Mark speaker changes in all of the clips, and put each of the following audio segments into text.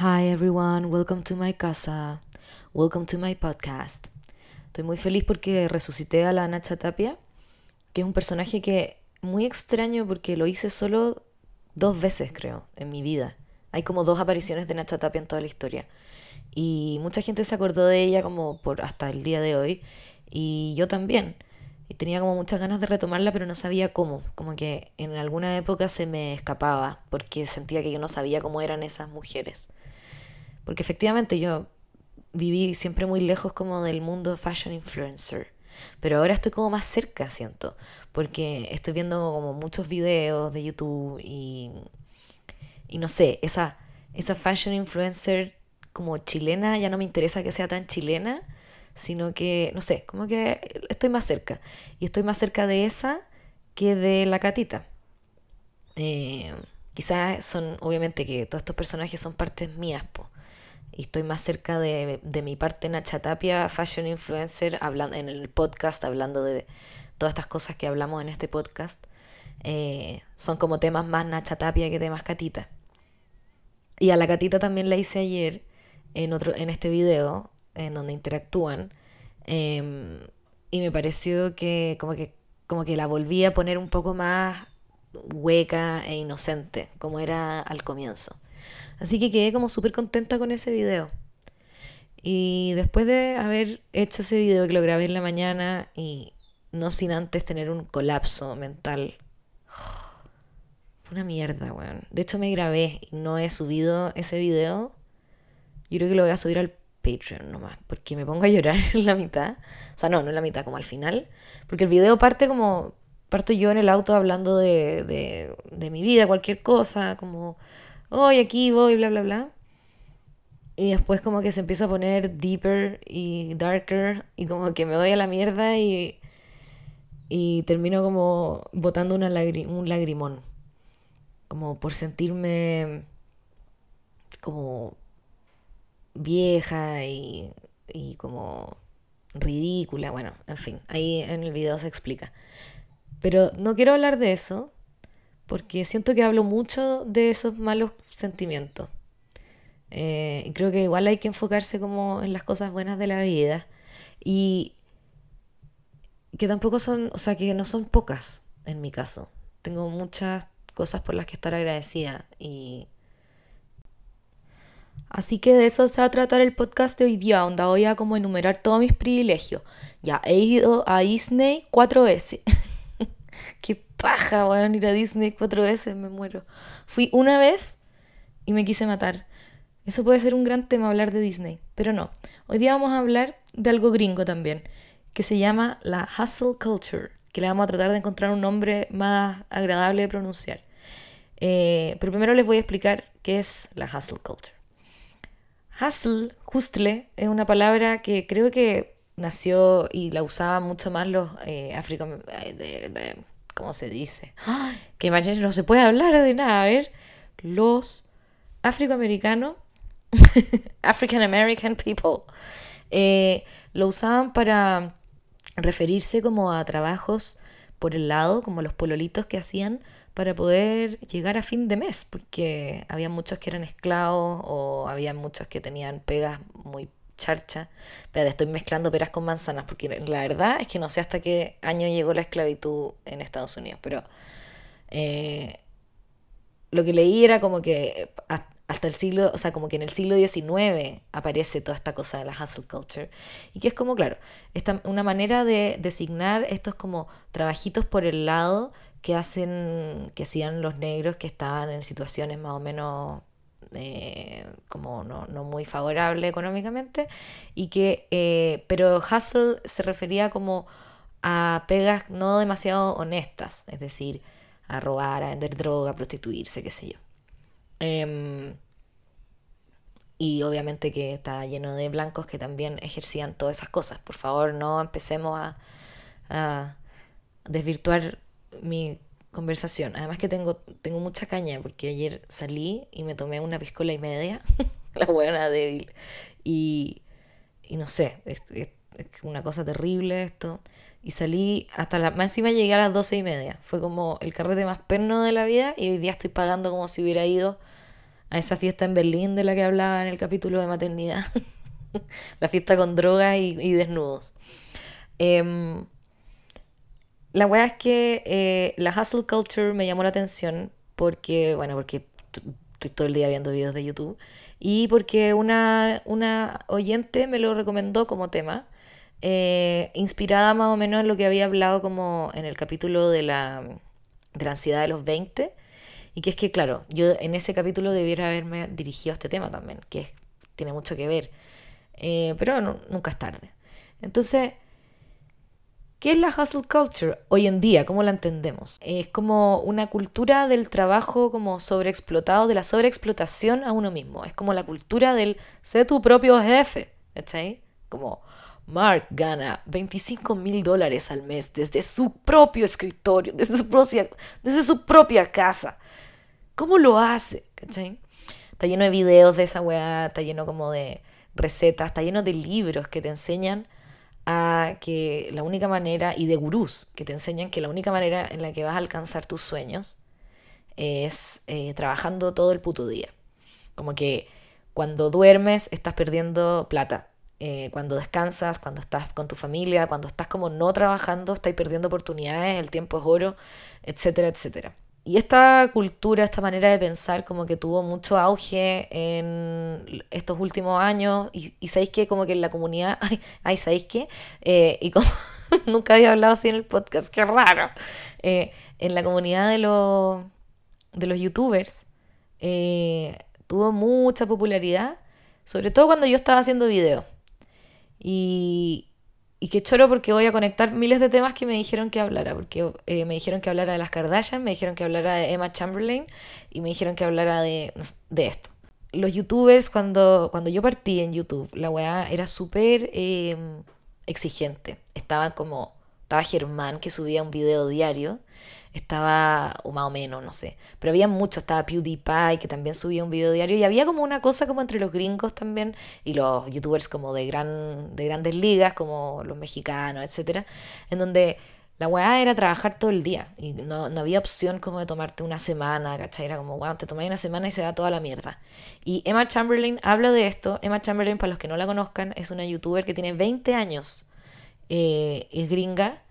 Speaker 1: Hi everyone, welcome to my casa, welcome to my podcast. Estoy muy feliz porque resucité a la Nacha Tapia, que es un personaje que muy extraño porque lo hice solo dos veces, creo, en mi vida. Hay como dos apariciones de Nacha Tapia en toda la historia. Y mucha gente se acordó de ella como por hasta el día de hoy. Y yo también. Tenía como muchas ganas de retomarla, pero no sabía cómo. Como que en alguna época se me escapaba, porque sentía que yo no sabía cómo eran esas mujeres. Porque efectivamente yo viví siempre muy lejos como del mundo fashion influencer. Pero ahora estoy como más cerca, siento. Porque estoy viendo como muchos videos de YouTube y, y no sé, esa, esa fashion influencer como chilena ya no me interesa que sea tan chilena, sino que, no sé, como que estoy más cerca. Y estoy más cerca de esa que de la catita. Eh, quizás son, obviamente que todos estos personajes son partes mías, po y estoy más cerca de, de mi parte Nacha Tapia, fashion influencer, hablando, en el podcast, hablando de todas estas cosas que hablamos en este podcast. Eh, son como temas más Nacha Tapia que temas Catita. Y a la Catita también la hice ayer en, otro, en este video, en donde interactúan. Em, y me pareció que como, que como que la volví a poner un poco más hueca e inocente, como era al comienzo. Así que quedé como súper contenta con ese video. Y después de haber hecho ese video que lo grabé en la mañana y no sin antes tener un colapso mental, fue una mierda, weón. De hecho me grabé y no he subido ese video. Yo creo que lo voy a subir al Patreon nomás, porque me pongo a llorar en la mitad. O sea, no, no en la mitad, como al final. Porque el video parte como, parto yo en el auto hablando de, de, mi vida, cualquier cosa, como hoy aquí voy, bla, bla, bla. Y después como que se empieza a poner deeper y darker y como que me voy a la mierda y, y termino como botando una un lagrimón. Como por sentirme como vieja y, y como ridícula. Bueno, en fin, ahí en el video se explica. Pero no quiero hablar de eso porque siento que hablo mucho de esos malos sentimientos. Eh, y creo que igual hay que enfocarse como en las cosas buenas de la vida y que tampoco son, o sea, que no son pocas en mi caso. Tengo muchas cosas por las que estar agradecida y Así que de eso se va a tratar el podcast de hoy día, donde voy a como enumerar todos mis privilegios. Ya he ido a Disney cuatro veces. Qué paja, weón, ir a Disney cuatro veces, me muero. Fui una vez y me quise matar. Eso puede ser un gran tema hablar de Disney, pero no. Hoy día vamos a hablar de algo gringo también, que se llama la hustle culture, que le vamos a tratar de encontrar un nombre más agradable de pronunciar. Eh, pero primero les voy a explicar qué es la hustle culture. Hustle, hustle, es una palabra que creo que nació y la usaban mucho más los eh, eh ¿Cómo se dice? Que imagínate, no se puede hablar de nada. A ver, los afroamericanos, African American people, eh, lo usaban para referirse como a trabajos por el lado, como los pololitos que hacían para poder llegar a fin de mes, porque había muchos que eran esclavos o había muchos que tenían pegas muy charcha. Pero estoy mezclando peras con manzanas, porque la verdad es que no sé hasta qué año llegó la esclavitud en Estados Unidos, pero eh, lo que leí era como que hasta el siglo, o sea, como que en el siglo XIX aparece toda esta cosa de la hustle culture, y que es como, claro, esta, una manera de designar estos como trabajitos por el lado que hacen, que hacían los negros que estaban en situaciones más o menos eh, como no, no, muy favorable económicamente, y que, eh, pero hustle se refería como a pegas no demasiado honestas, es decir, a robar, a vender droga, a prostituirse, qué sé yo. Em, y obviamente que está lleno de blancos que también ejercían todas esas cosas. Por favor, no empecemos a, a desvirtuar mi conversación. Además que tengo, tengo mucha caña porque ayer salí y me tomé una piscola y media, la buena débil. Y, y no sé, es, es, una cosa terrible esto. Y salí hasta la... Más encima llegué a las doce y media. Fue como el carrete más perno de la vida y hoy día estoy pagando como si hubiera ido a esa fiesta en Berlín de la que hablaba en el capítulo de maternidad. la fiesta con drogas y, desnudos. Em, la weá es que eh, la hustle culture me llamó la atención porque, bueno, porque estoy todo el día viendo videos de YouTube y porque una, una oyente me lo recomendó como tema, eh, inspirada más o menos en lo que había hablado como en el capítulo de la, de la ansiedad de los 20. Y que es que, claro, yo en ese capítulo debiera haberme dirigido a este tema también, que tiene mucho que ver. Eh, pero nunca es tarde. Entonces, ¿Qué es la hustle culture hoy en día? ¿Cómo la entendemos? Es como una cultura del trabajo como sobreexplotado, de la sobreexplotación a uno mismo. Es como la cultura del ser tu propio jefe. ahí? Como Mark gana 25 mil dólares al mes desde su propio escritorio, desde su propia, desde su propia casa. ¿Cómo lo hace? Está lleno de videos de esa weá, está lleno como de recetas, está lleno de libros que te enseñan a que la única manera, y de gurús, que te enseñan que la única manera en la que vas a alcanzar tus sueños es eh, trabajando todo el puto día. Como que cuando duermes estás perdiendo plata. Eh, cuando descansas, cuando estás con tu familia, cuando estás como no trabajando, estás perdiendo oportunidades, el tiempo es oro, etcétera, etcétera. Y esta cultura, esta manera de pensar como que tuvo mucho auge en estos últimos años y, y sabéis que como que en la comunidad, ay, ay ¿sabéis qué? Eh, y como nunca había hablado así en el podcast, qué raro. Eh, en la comunidad de los, de los youtubers eh, tuvo mucha popularidad, sobre todo cuando yo estaba haciendo videos. Y, y qué choro porque voy a conectar miles de temas que me dijeron que hablara, porque eh, me dijeron que hablara de las Kardashian, me dijeron que hablara de Emma Chamberlain y me dijeron que hablara de, de esto. Los youtubers, cuando, cuando yo partí en YouTube, la weá era súper em, exigente. Estaba como, estaba Germán que subía un video diario estaba, o más o menos, no sé, pero había mucho, estaba PewDiePie que también subía un video diario y había como una cosa como entre los gringos también y los youtubers como de, gran, de grandes ligas, como los mexicanos, etcétera, en donde la weá era trabajar todo el día y no, no, había opción como de tomarte una semana, ¿cachai? Era como, wow, te tomáis una semana y se da toda la mierda. Y Emma Chamberlain habla de esto. Emma Chamberlain, para los que no la conozcan, es una youtuber que tiene 20 años, eh, es gringa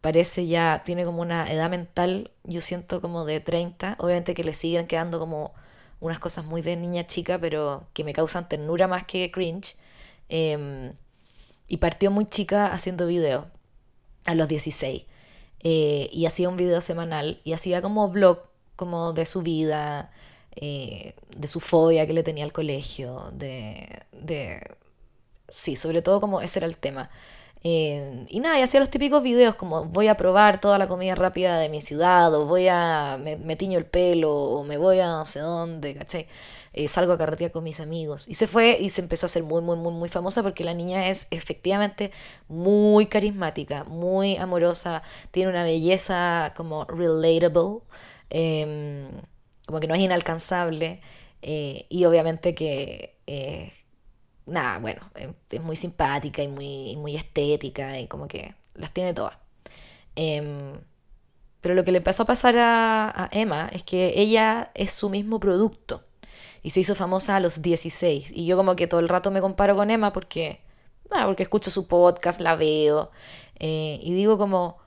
Speaker 1: parece ya, tiene como una edad mental, yo siento como de 30, obviamente que le siguen quedando como unas cosas muy de niña chica, pero que me causan ternura más que cringe. Em, y partió muy chica haciendo videos, a los 16. Eh, y hacía un video semanal y hacía como vlog como de su vida, eh, de su fobia que le tenía al colegio, de, de... Sí, sobre todo como ese era el tema. Eh, y nada, y hacía los típicos videos como voy a probar toda la comida rápida de mi ciudad, o voy a, me, tiño el pelo, o me voy a no sé dónde, ¿cachai? Eh, salgo a carretear con mis amigos. Y se fue y se empezó a hacer muy, muy, muy, muy famosa porque la niña es efectivamente muy carismática, muy amorosa, tiene una belleza como relatable, em, como que no es inalcanzable, eh, y obviamente que nada, bueno, eh, es muy simpática y muy, muy estética y como que las tiene todas. Em, pero lo que le empezó a pasar a, Emma es que ella es su mismo producto y se hizo famosa a los 16. Y yo como que todo el rato me comparo con Emma porque, nada, porque escucho su podcast, la veo eh, y digo como,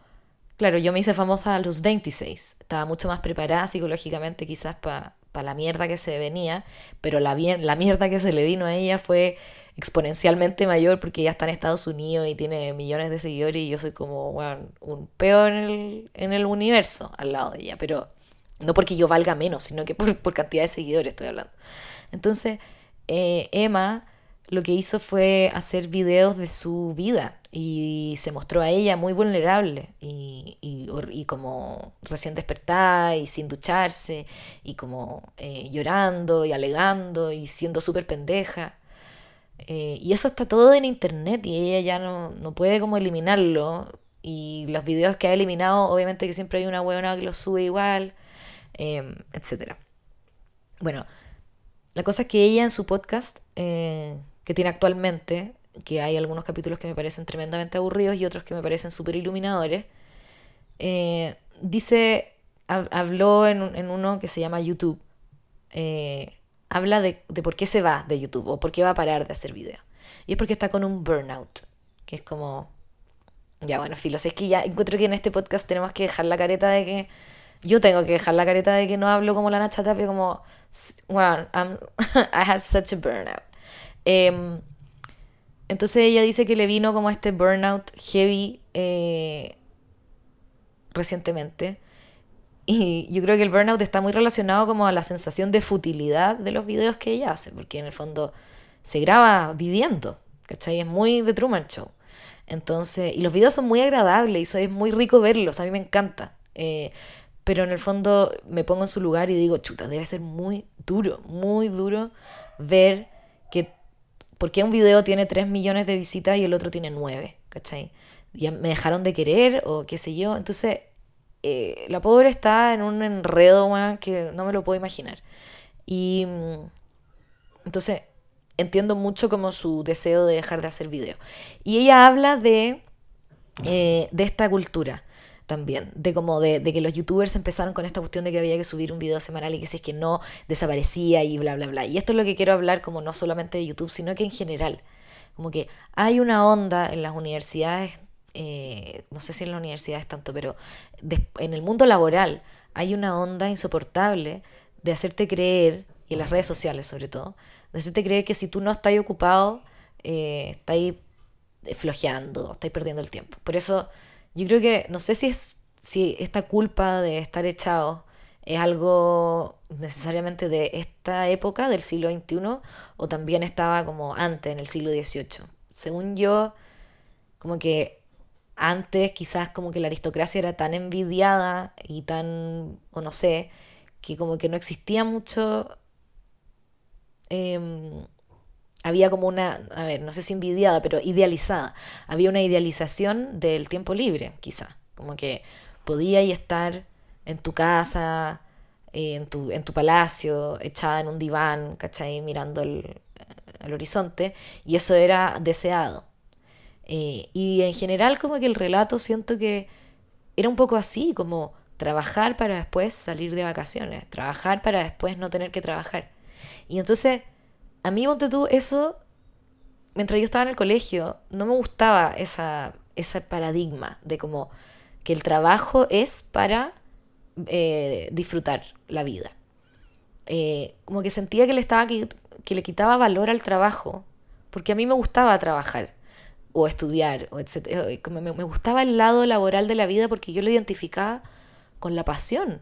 Speaker 1: claro, yo me hice famosa a los 26. Estaba mucho más preparada psicológicamente quizás para para la mierda que se venía, pero la, la mierda que se le vino a ella fue exponencialmente mayor porque ella está en Estados Unidos y tiene millones de seguidores y yo soy como un peor en el, en el universo al lado de ella, pero no porque yo valga menos, sino que por, por cantidad de seguidores estoy hablando. Entonces, eh, Emma lo que hizo fue hacer videos de su vida y se mostró a ella muy vulnerable y, y, como recién despertada y sin ducharse y como eh, llorando y alegando y siendo súper pendeja. Eh, y eso está todo en internet y ella ya no, no, puede como eliminarlo. Y los videos que ha eliminado, obviamente que siempre hay una huevona que los sube igual, eh, etc. Bueno, la cosa es que ella en su podcast, eh, que tiene actualmente, que hay algunos capítulos que me parecen tremendamente aburridos y otros que me parecen súper iluminadores, dice, habló en, en, uno que se llama YouTube. habla de, de por qué se va de YouTube o por qué va a parar de hacer videos. Y es porque está con un burnout, que es como... Ya, bueno, filos, es que ya encuentro que en este podcast tenemos que dejar la careta de que... Yo tengo que dejar la careta de que no hablo como la Nacha Tapia, como... Well, I had such a burnout. Em, entonces ella dice que le vino como este burnout heavy eh, recientemente. Y yo creo que el burnout está muy relacionado como a la sensación de futilidad de los videos que ella hace, porque en el fondo se graba viviendo, ¿cachai? Es muy de Truman Show. Entonces, y los videos son muy agradables y es muy rico verlos, a mí me encanta. Eh, pero en el fondo me pongo en su lugar y digo, chuta, debe ser muy duro, muy duro ver ¿por qué un video tiene 3 millones de visitas y el otro tiene 9? ¿Cachai? Ya me dejaron de querer o qué sé yo. Entonces, eh, la pobre está en un enredo, que no me lo puedo imaginar. Y mm, entonces, entiendo mucho como su deseo de dejar de hacer video. Y ella habla de, eh, de esta cultura también, de como de, de, que los youtubers empezaron con esta cuestión de que había que subir un video semanal y que si es que no desaparecía y bla, bla, bla. Y esto es lo que quiero hablar como no solamente de YouTube, sino que en general. Como que hay una onda en las universidades, eh, no sé si en las universidades tanto, pero en el mundo laboral hay una onda insoportable de hacerte creer, y en las redes sociales sobre todo, de hacerte creer que si tú no estás ocupado, eh, estás flojeando, estás perdiendo el tiempo. Por eso yo creo que, no sé si, es, si esta culpa de estar echado es algo necesariamente de esta época, del siglo XXI, o también estaba como antes, en el siglo XVIII. Según yo, como que antes quizás como que la aristocracia era tan envidiada y tan, o no sé, que como que no existía mucho Em, había como una, a ver, no sé si envidiada, pero idealizada. Había una idealización del tiempo libre, quizá. Como que podías estar en tu casa, en, tu, en tu palacio, echada en un diván, ¿cachai? Mirando el, horizonte, y eso era deseado. Eh, y en general como que el relato siento que era un poco así, como trabajar para después salir de vacaciones, trabajar para después no tener que trabajar. Y entonces, a mí, ponte tú, eso, mientras yo estaba en el colegio, no me gustaba esa, ese paradigma de como que el trabajo es para eh, disfrutar la vida. Eh, como que sentía que le, estaba, que, le quitaba valor al trabajo, porque a mí me gustaba trabajar o estudiar, o etc. Eh, me, me gustaba el lado laboral de la vida porque yo lo identificaba con la pasión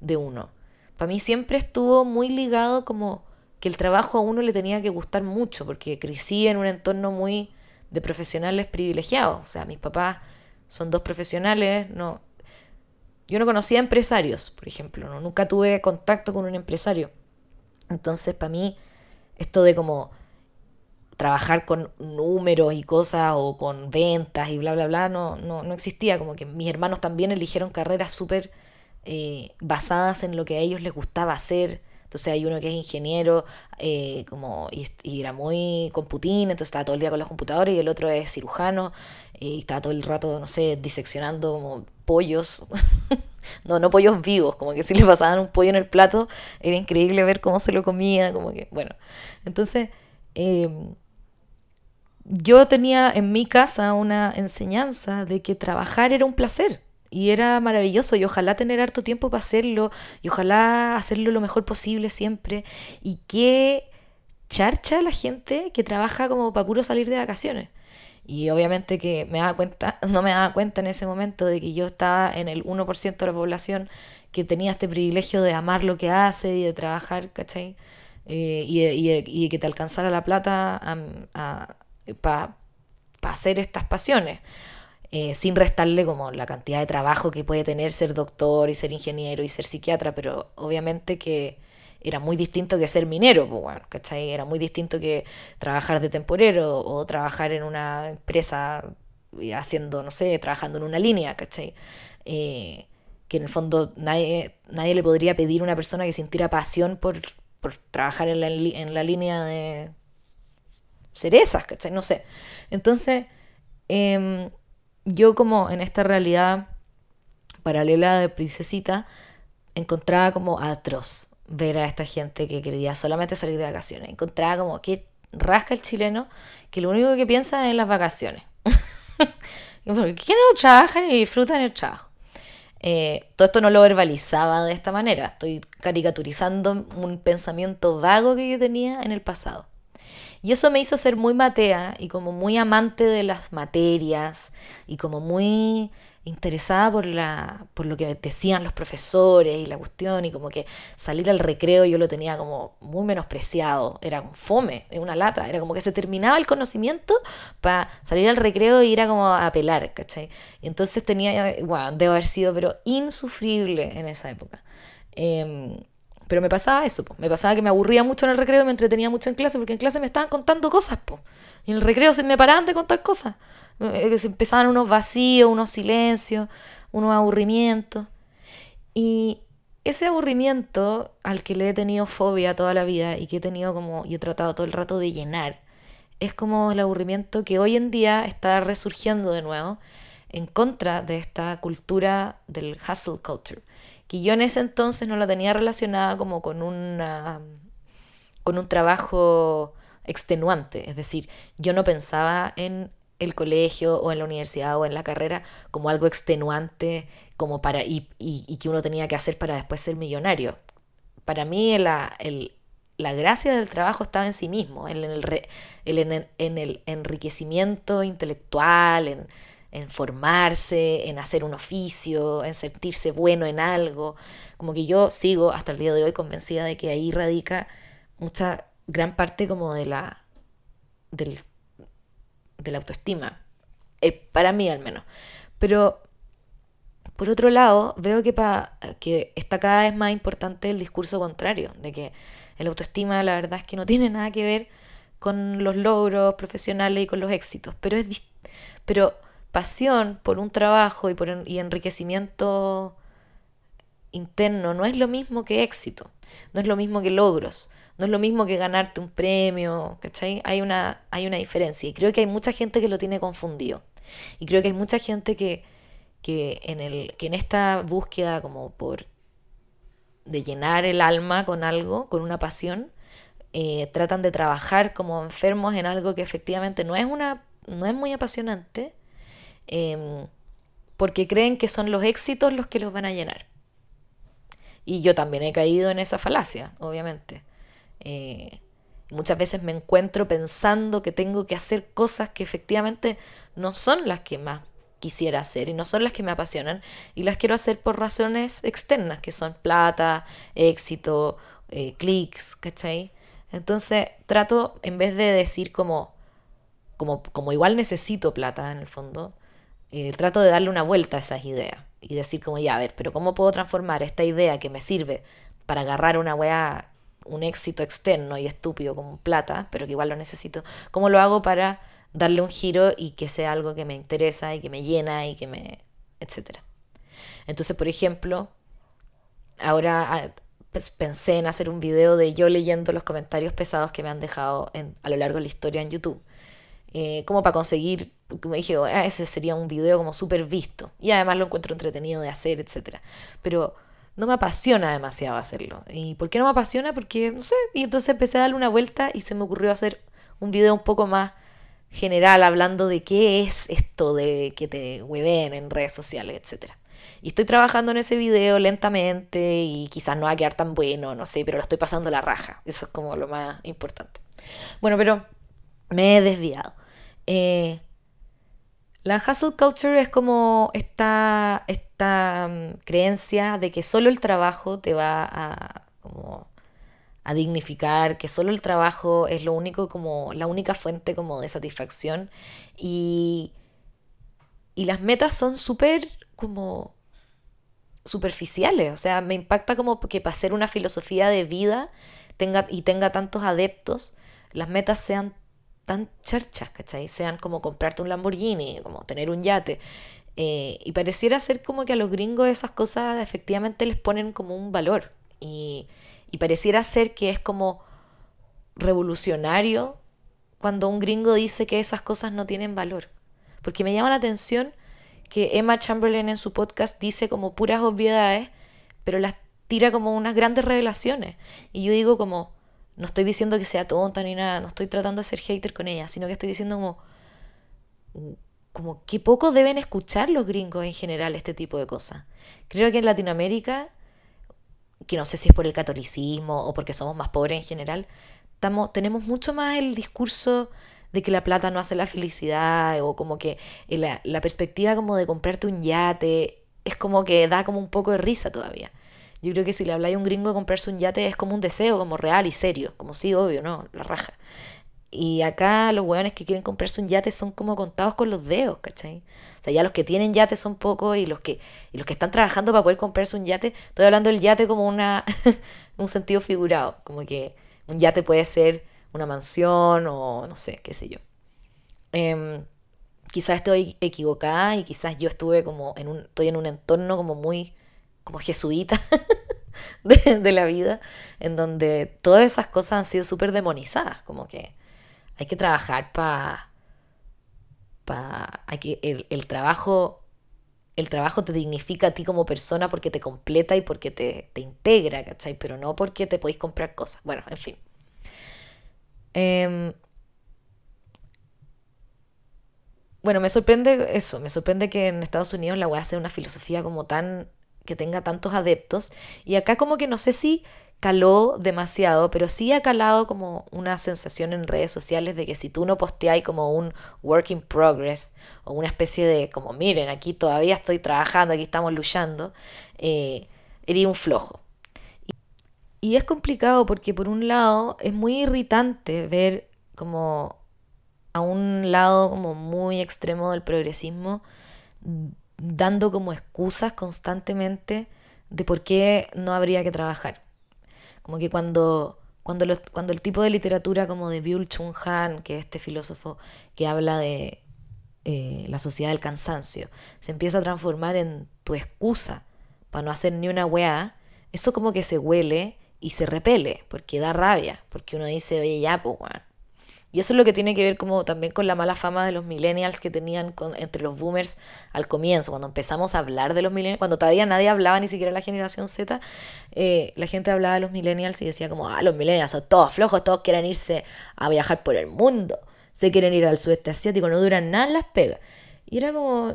Speaker 1: de uno. Para mí siempre estuvo muy ligado como que el trabajo a uno le tenía que gustar mucho, porque crecí en un entorno muy de profesionales privilegiados. O sea, mis papás son dos profesionales, no. Yo no conocía empresarios, por ejemplo, ¿no? nunca tuve contacto con un empresario. Entonces, para mí, esto de como trabajar con números y cosas o con ventas y bla, bla, bla, no, no, no existía. Como que mis hermanos también eligieron carreras súper eh, basadas en lo que a ellos les gustaba hacer entonces hay uno que es ingeniero eh, como, y, era muy computín, entonces estaba todo el día con los computadores y el otro es cirujano eh, y estaba todo el rato, no sé, diseccionando como pollos. no, no pollos vivos, como que si le pasaban un pollo en el plato, era increíble ver cómo se lo comía, como que, bueno. Entonces, em, yo tenía en mi casa una enseñanza de que trabajar era un placer y era maravilloso y ojalá tener harto tiempo para hacerlo y ojalá hacerlo lo mejor posible siempre. Y qué charcha la gente que trabaja como para puro salir de vacaciones. Y obviamente que me daba cuenta, no me daba cuenta en ese momento de que yo estaba en el 1% de la población que tenía este privilegio de amar lo que hace y de trabajar, ¿cachai? Eh, y, y, y, que te alcanzara la plata para hacer estas pasiones. Eh, sin restarle como la cantidad de trabajo que puede tener ser doctor y ser ingeniero y ser psiquiatra, pero obviamente que era muy distinto que ser minero, pues bueno, ¿cachai? Era muy distinto que trabajar de temporero o trabajar en una empresa haciendo, no sé, trabajando en una línea, ¿cachai? Eh, que en el fondo nadie, nadie le podría pedir a una persona que sintiera pasión por, por trabajar en la, en la línea de cerezas, ¿cachai? No sé. Entonces, eh, yo como en esta realidad paralela de princesita encontraba como atroz ver a esta gente que quería solamente salir de vacaciones. Encontraba como que rasca el chileno que lo único que piensa es en las vacaciones. que no trabajan y disfrutan el trabajo. Eh, todo esto no lo verbalizaba de esta manera. Estoy caricaturizando un pensamiento vago que yo tenía en el pasado. Y eso me hizo ser muy matea y como muy amante de las materias y como muy interesada por, la, por lo que decían los profesores y la cuestión y como que salir al recreo yo lo tenía como muy menospreciado, era un fome, una lata, era como que se terminaba el conocimiento para salir al recreo e ir a como a pelar, ¿cachai? Y entonces tenía, bueno, debo haber sido pero insufrible en esa época. Em, pero me pasaba eso, me pasaba que me aburría mucho en el recreo y me entretenía mucho en clase porque en clase me estaban contando cosas, po. y en el recreo se me paraban de contar cosas. Eh, se empezaban unos vacíos, unos silencios, unos aburrimientos. Y ese aburrimiento al que le he tenido fobia toda la vida y que he tenido como y he tratado todo el rato de llenar, es como el aburrimiento que hoy en día está resurgiendo de nuevo en contra de esta cultura del hustle culture, que yo en ese entonces no la tenía relacionada como con una con un trabajo extenuante, es decir, yo no pensaba en el colegio o en la universidad o en la carrera como algo extenuante como para y, y, que uno tenía que hacer para después ser millonario. Para mí la, el, la gracia del trabajo estaba en sí mismo, en el, en, en el enriquecimiento intelectual, en, en formarse, en hacer un oficio, en sentirse bueno en algo. Como que yo sigo hasta el día de hoy convencida de que ahí radica mucha gran parte como de la del autoestima, eh, para mí al menos. Pero por otro lado, veo que, pa, que está cada vez más importante el discurso contrario, de que el autoestima la verdad es que no tiene nada que ver con los logros profesionales y con los éxitos, pero es pero pasión por un trabajo y por y enriquecimiento interno no es lo mismo que éxito, no es lo mismo que logros. No es lo mismo que ganarte un premio, ¿cachai? Hay una, hay una diferencia. Y creo que hay mucha gente que lo tiene confundido. Y creo que hay mucha gente que, que, en, el, que en esta búsqueda como por de llenar el alma con algo, con una pasión, eh, tratan de trabajar como enfermos en algo que efectivamente no es, una, no es muy apasionante, em, porque creen que son los éxitos los que los van a llenar. Y yo también he caído en esa falacia, obviamente. Eh, muchas veces me encuentro pensando que tengo que hacer cosas que efectivamente no son las que más quisiera hacer y no son las que me apasionan y las quiero hacer por razones externas, que son plata, éxito, eh, clics, ¿cachai? Entonces trato, en vez de decir como, como, como igual necesito plata en el fondo, eh, trato de darle una vuelta a esas ideas y decir como, ya, a ver, pero ¿cómo puedo transformar esta idea que me sirve para agarrar una weá un éxito externo y estúpido como plata, pero que igual lo necesito, ¿cómo lo hago para darle un giro y que sea algo que me interesa y que me llena y que me... etcétera? Entonces, por ejemplo, ahora ah, pues, pensé en hacer un video de yo leyendo los comentarios pesados que me han dejado en, a lo largo de la historia en YouTube. Eh, como para conseguir, me dije, ah, ese sería un video como súper visto. Y además lo encuentro entretenido de hacer, etcétera. Pero no me apasiona demasiado hacerlo. ¿Y por qué no me apasiona? Porque, no sé, y entonces empecé a darle una vuelta y se me ocurrió hacer un video un poco más general hablando de qué es esto de que te hueven en redes sociales, etc. Y estoy trabajando en ese video lentamente y quizás no va a quedar tan bueno, no sé, pero lo estoy pasando la raja. Eso es como lo más importante. Bueno, pero me he desviado. Eh, la hustle culture es como esta, esta mm, creencia de que solo el trabajo te va a, como, a dignificar, que solo el trabajo es lo único como la única fuente como de satisfacción. Y, y las metas son súper como superficiales, o sea, me impacta como que para ser una filosofía de vida tenga, y tenga tantos adeptos, las metas sean tan charchas, ¿cachai? Sean como comprarte un Lamborghini, como tener un yate. Eh, y pareciera ser como que a los gringos esas cosas efectivamente les ponen como un valor. Y, y pareciera ser que es como revolucionario cuando un gringo dice que esas cosas no tienen valor. Porque me llama la atención que Emma Chamberlain en su podcast dice como puras obviedades, pero las tira como unas grandes revelaciones. Y yo digo como, no estoy diciendo que sea tonta ni nada, no estoy tratando de ser hater con ella, sino que estoy diciendo como, como que poco deben escuchar los gringos en general este tipo de cosas. Creo que en Latinoamérica, que no sé si es por el catolicismo o porque somos más pobres en general, estamos, tenemos mucho más el discurso de que la plata no hace la felicidad o como que la, la perspectiva como de comprarte un yate es como que da como un poco de risa todavía. Yo creo que si le habláis a un gringo de comprarse un yate es como un deseo, como real y serio, como sí, obvio, ¿no? La raja. Y acá los hueones que quieren comprarse un yate son como contados con los dedos, ¿cachai? O sea, ya los que tienen yate son pocos y los que, y los que están trabajando para poder comprarse un yate, estoy hablando del yate como una un sentido figurado, como que un yate puede ser una mansión o no sé, qué sé yo. Eh, quizás estoy equivocada y quizás yo estuve como en un, estoy en un entorno como muy, como jesuita de, la vida, en donde todas esas cosas han sido súper demonizadas, como que hay que trabajar para, pa, el, el trabajo el trabajo te dignifica a ti como persona porque te completa y porque te, te integra, ¿cachai? Pero no porque te podéis comprar cosas. Bueno, en fin. Eh, bueno, me sorprende eso, me sorprende que en Estados Unidos la a sea una filosofía como tan, que tenga tantos adeptos. Y acá como que no sé si caló demasiado, pero sí ha calado como una sensación en redes sociales de que si tú no posteáis como un work in progress o una especie de como miren, aquí todavía estoy trabajando, aquí estamos luchando, eh, eres un flojo. Y, es complicado porque por un lado es muy irritante ver como a un lado como muy extremo del progresismo, dando como excusas constantemente de por qué no habría que trabajar. Como que cuando, cuando, cuando el tipo de literatura como de Byul Chung Han, que es este filósofo que habla de eh, la sociedad del cansancio, se empieza a transformar en tu excusa para no hacer ni una weá, eso como que se huele y se repele, porque da rabia, porque uno dice, oye, ya, pues, y eso es lo que tiene que ver como también con la mala fama de los millennials que tenían con, entre los boomers al comienzo, cuando empezamos a hablar de los millennials, cuando todavía nadie hablaba ni siquiera la generación Z, eh, la gente hablaba de los millennials y decía como, ah, los millennials son todos flojos, todos quieren irse a viajar por el mundo, se quieren ir al sudeste asiático, no duran nada en las pegas. Y era como,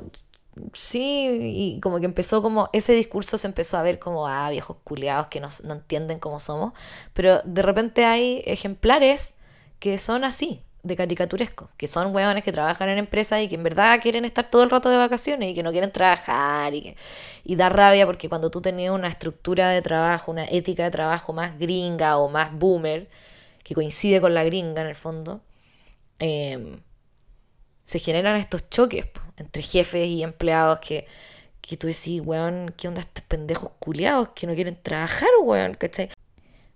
Speaker 1: sí, y como que empezó como, ese discurso se empezó a ver como, ah, viejos culeados que no, no entienden cómo somos, pero de repente hay ejemplares que son así, de caricaturesco, que son hueones que trabajan en empresas y que en verdad quieren estar todo el rato de vacaciones y que no quieren trabajar y, que, y da rabia porque cuando tú tenías una estructura de trabajo, una ética de trabajo más gringa o más boomer, que coincide con la gringa en el fondo, em, se generan estos choques entre jefes y empleados que, que tú decís, weón, ¿qué onda estos pendejos culiados que no quieren trabajar, weón? ¿Cachai?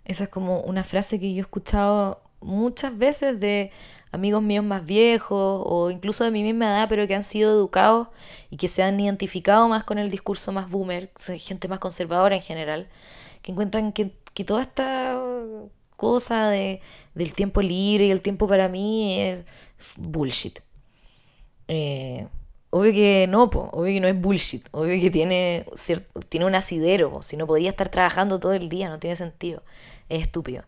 Speaker 1: Esa es como una frase que yo he escuchado muchas veces de amigos míos más viejos o incluso de mi misma edad, pero que han sido educados y que se han identificado más con el discurso más boomer, gente más conservadora en general, que encuentran que, que toda esta cosa de, del tiempo libre y el tiempo para mí es bullshit. Eh, obvio que no, po, obvio que no es bullshit, obvio que tiene, cierto, tiene un asidero, si no podía estar trabajando todo el día, no tiene sentido, es estúpido.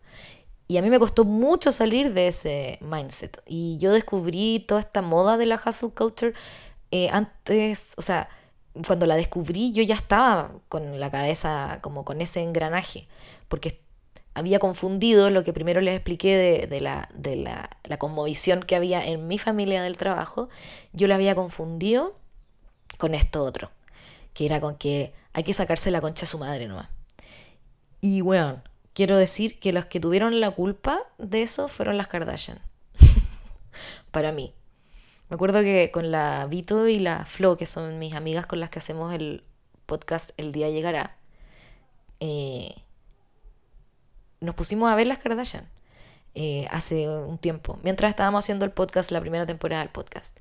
Speaker 1: Y a mí me costó mucho salir de ese mindset. Y yo descubrí toda esta moda de la hustle culture eh, antes, o sea, cuando la descubrí yo ya estaba con la cabeza como con ese engranaje, porque había confundido lo que primero les expliqué de, de, la, de la, la conmovisión que había en mi familia del trabajo, yo la había confundido con esto otro, que era con que hay que sacarse la concha a su madre nomás. Y bueno, quiero decir que los que tuvieron la culpa de eso fueron las Kardashian. Para mí. Me acuerdo que con la Vito y la Flo, que son mis amigas con las que hacemos el podcast El Día Llegará, eh, nos pusimos a ver las Kardashian eh, hace un tiempo, mientras estábamos haciendo el podcast, la primera temporada del podcast.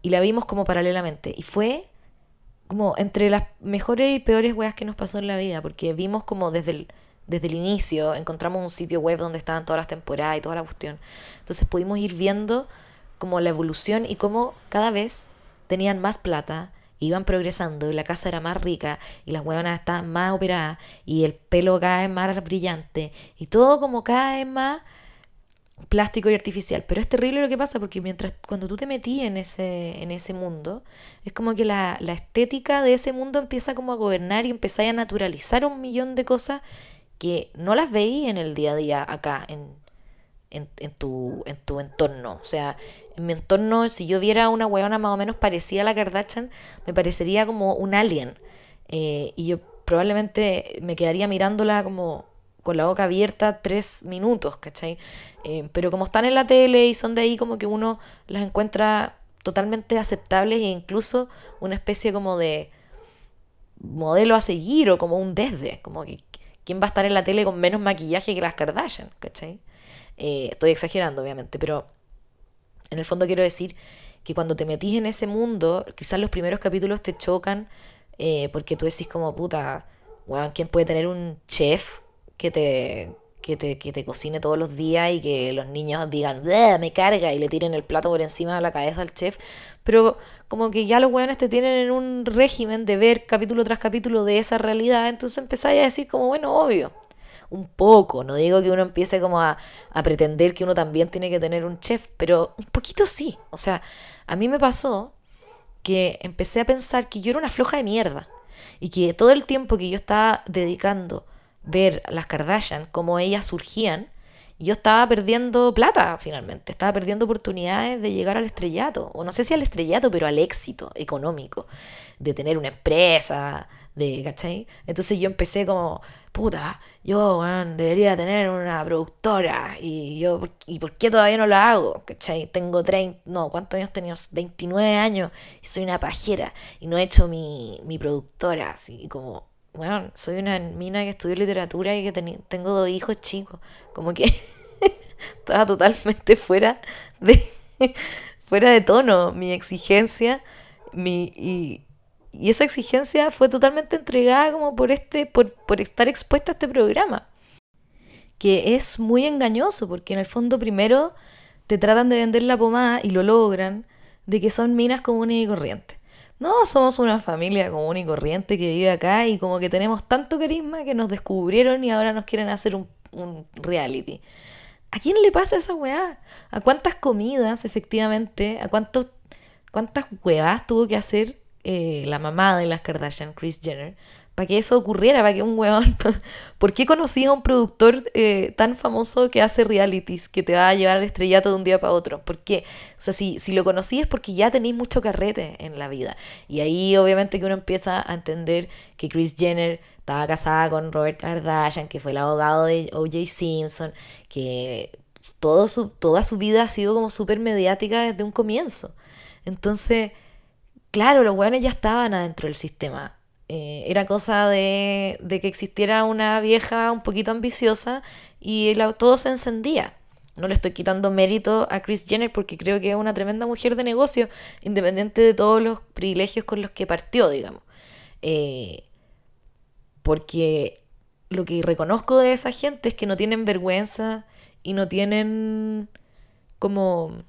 Speaker 1: Y la vimos como paralelamente. Y fue como entre las mejores y peores weas que nos pasó en la vida, porque vimos como desde el desde el inicio, encontramos un sitio web donde estaban todas las temporadas y toda la cuestión. Entonces pudimos ir viendo como la evolución y cómo cada vez tenían más plata iban progresando y la casa era más rica y las hueonas estaban más operadas y el pelo cada vez más brillante y todo como cada vez más plástico y artificial. Pero es terrible lo que pasa porque mientras cuando tú te metí en ese, en ese mundo, es como que la, la estética de ese mundo empieza como a gobernar y empieza a naturalizar un millón de cosas que no las veí en el día a día acá, en, en, en, tu, en tu entorno. O sea, en mi entorno, si yo viera una huevona más o menos parecida a la Kardashian, me parecería como un alien. Eh, y yo probablemente me quedaría mirándola como con la boca abierta tres minutos, ¿cachai? Eh, pero como están en la tele y son de ahí, como que uno las encuentra totalmente aceptables e incluso una especie como de modelo a seguir o como un desde, como que quién va a estar en la tele con menos maquillaje que las Kardashian, ¿cachai? Eh, estoy exagerando, obviamente, pero en el fondo quiero decir que cuando te metís en ese mundo, quizás los primeros capítulos te chocan eh, porque tú decís como puta, bueno, ¿quién puede tener un chef que te, que te, que te cocine todos los días y que los niños digan, me carga y le tiren el plato por encima de la cabeza al chef? Pero como que ya los weones te tienen en un régimen de ver capítulo tras capítulo de esa realidad, entonces empezáis a decir como, bueno, obvio un poco. No digo que uno empiece como a, a, pretender que uno también tiene que tener un chef, pero un poquito sí. O sea, a mí me pasó que empecé a pensar que yo era una floja de mierda y que todo el tiempo que yo estaba dedicando ver las Kardashian, cómo ellas surgían, yo estaba perdiendo plata finalmente, estaba perdiendo oportunidades de llegar al estrellato, o no sé si al estrellato, pero al éxito económico, de tener una empresa, de, ¿cachai? Entonces yo empecé como, puta, yo, debería tener una productora y yo, ¿y por qué todavía no lo hago? ¿Cachai? Tengo 30, no, ¿cuántos años tenía? 29 años y soy una pajera y no he hecho mi, mi productora, así como, bueno, soy una mina que estudió literatura y que tengo dos hijos chicos, como que estaba totalmente fuera de, fuera de tono mi exigencia, mi, y, y esa exigencia fue totalmente entregada como por, este, por, por estar expuesta a este programa. Que es muy engañoso, porque en el fondo primero te tratan de vender la pomada y lo logran, de que son minas comunes y corrientes. No, somos una familia común y corriente que vive acá y como que tenemos tanto carisma que nos descubrieron y ahora nos quieren hacer un, un reality. ¿A quién le pasa esa weá? ¿A cuántas comidas, efectivamente? ¿A cuántos, cuántas huevas tuvo que hacer eh, la mamá de las Kardashian, Kris Jenner, para que eso ocurriera, para que un weón... ¿Por qué conocí a un productor eh, tan famoso que hace realities, que te va a llevar al estrellato de un día para otro? ¿Por qué? O sea, si, si lo conocí es porque ya tenéis mucho carrete en la vida. Y ahí obviamente que uno empieza a entender que Kris Jenner estaba casada con Robert Kardashian, que fue el abogado de O.J. Simpson, que todo su, toda su vida ha sido como súper mediática desde un comienzo. Entonces claro, los weones ya estaban adentro del sistema. Eh, era cosa de, de, que existiera una vieja un poquito ambiciosa y todo se encendía. No le estoy quitando mérito a Chris Jenner porque creo que es una tremenda mujer de negocio, independiente de todos los privilegios con los que partió, digamos. Eh, porque lo que reconozco de esa gente es que no tienen vergüenza y no tienen como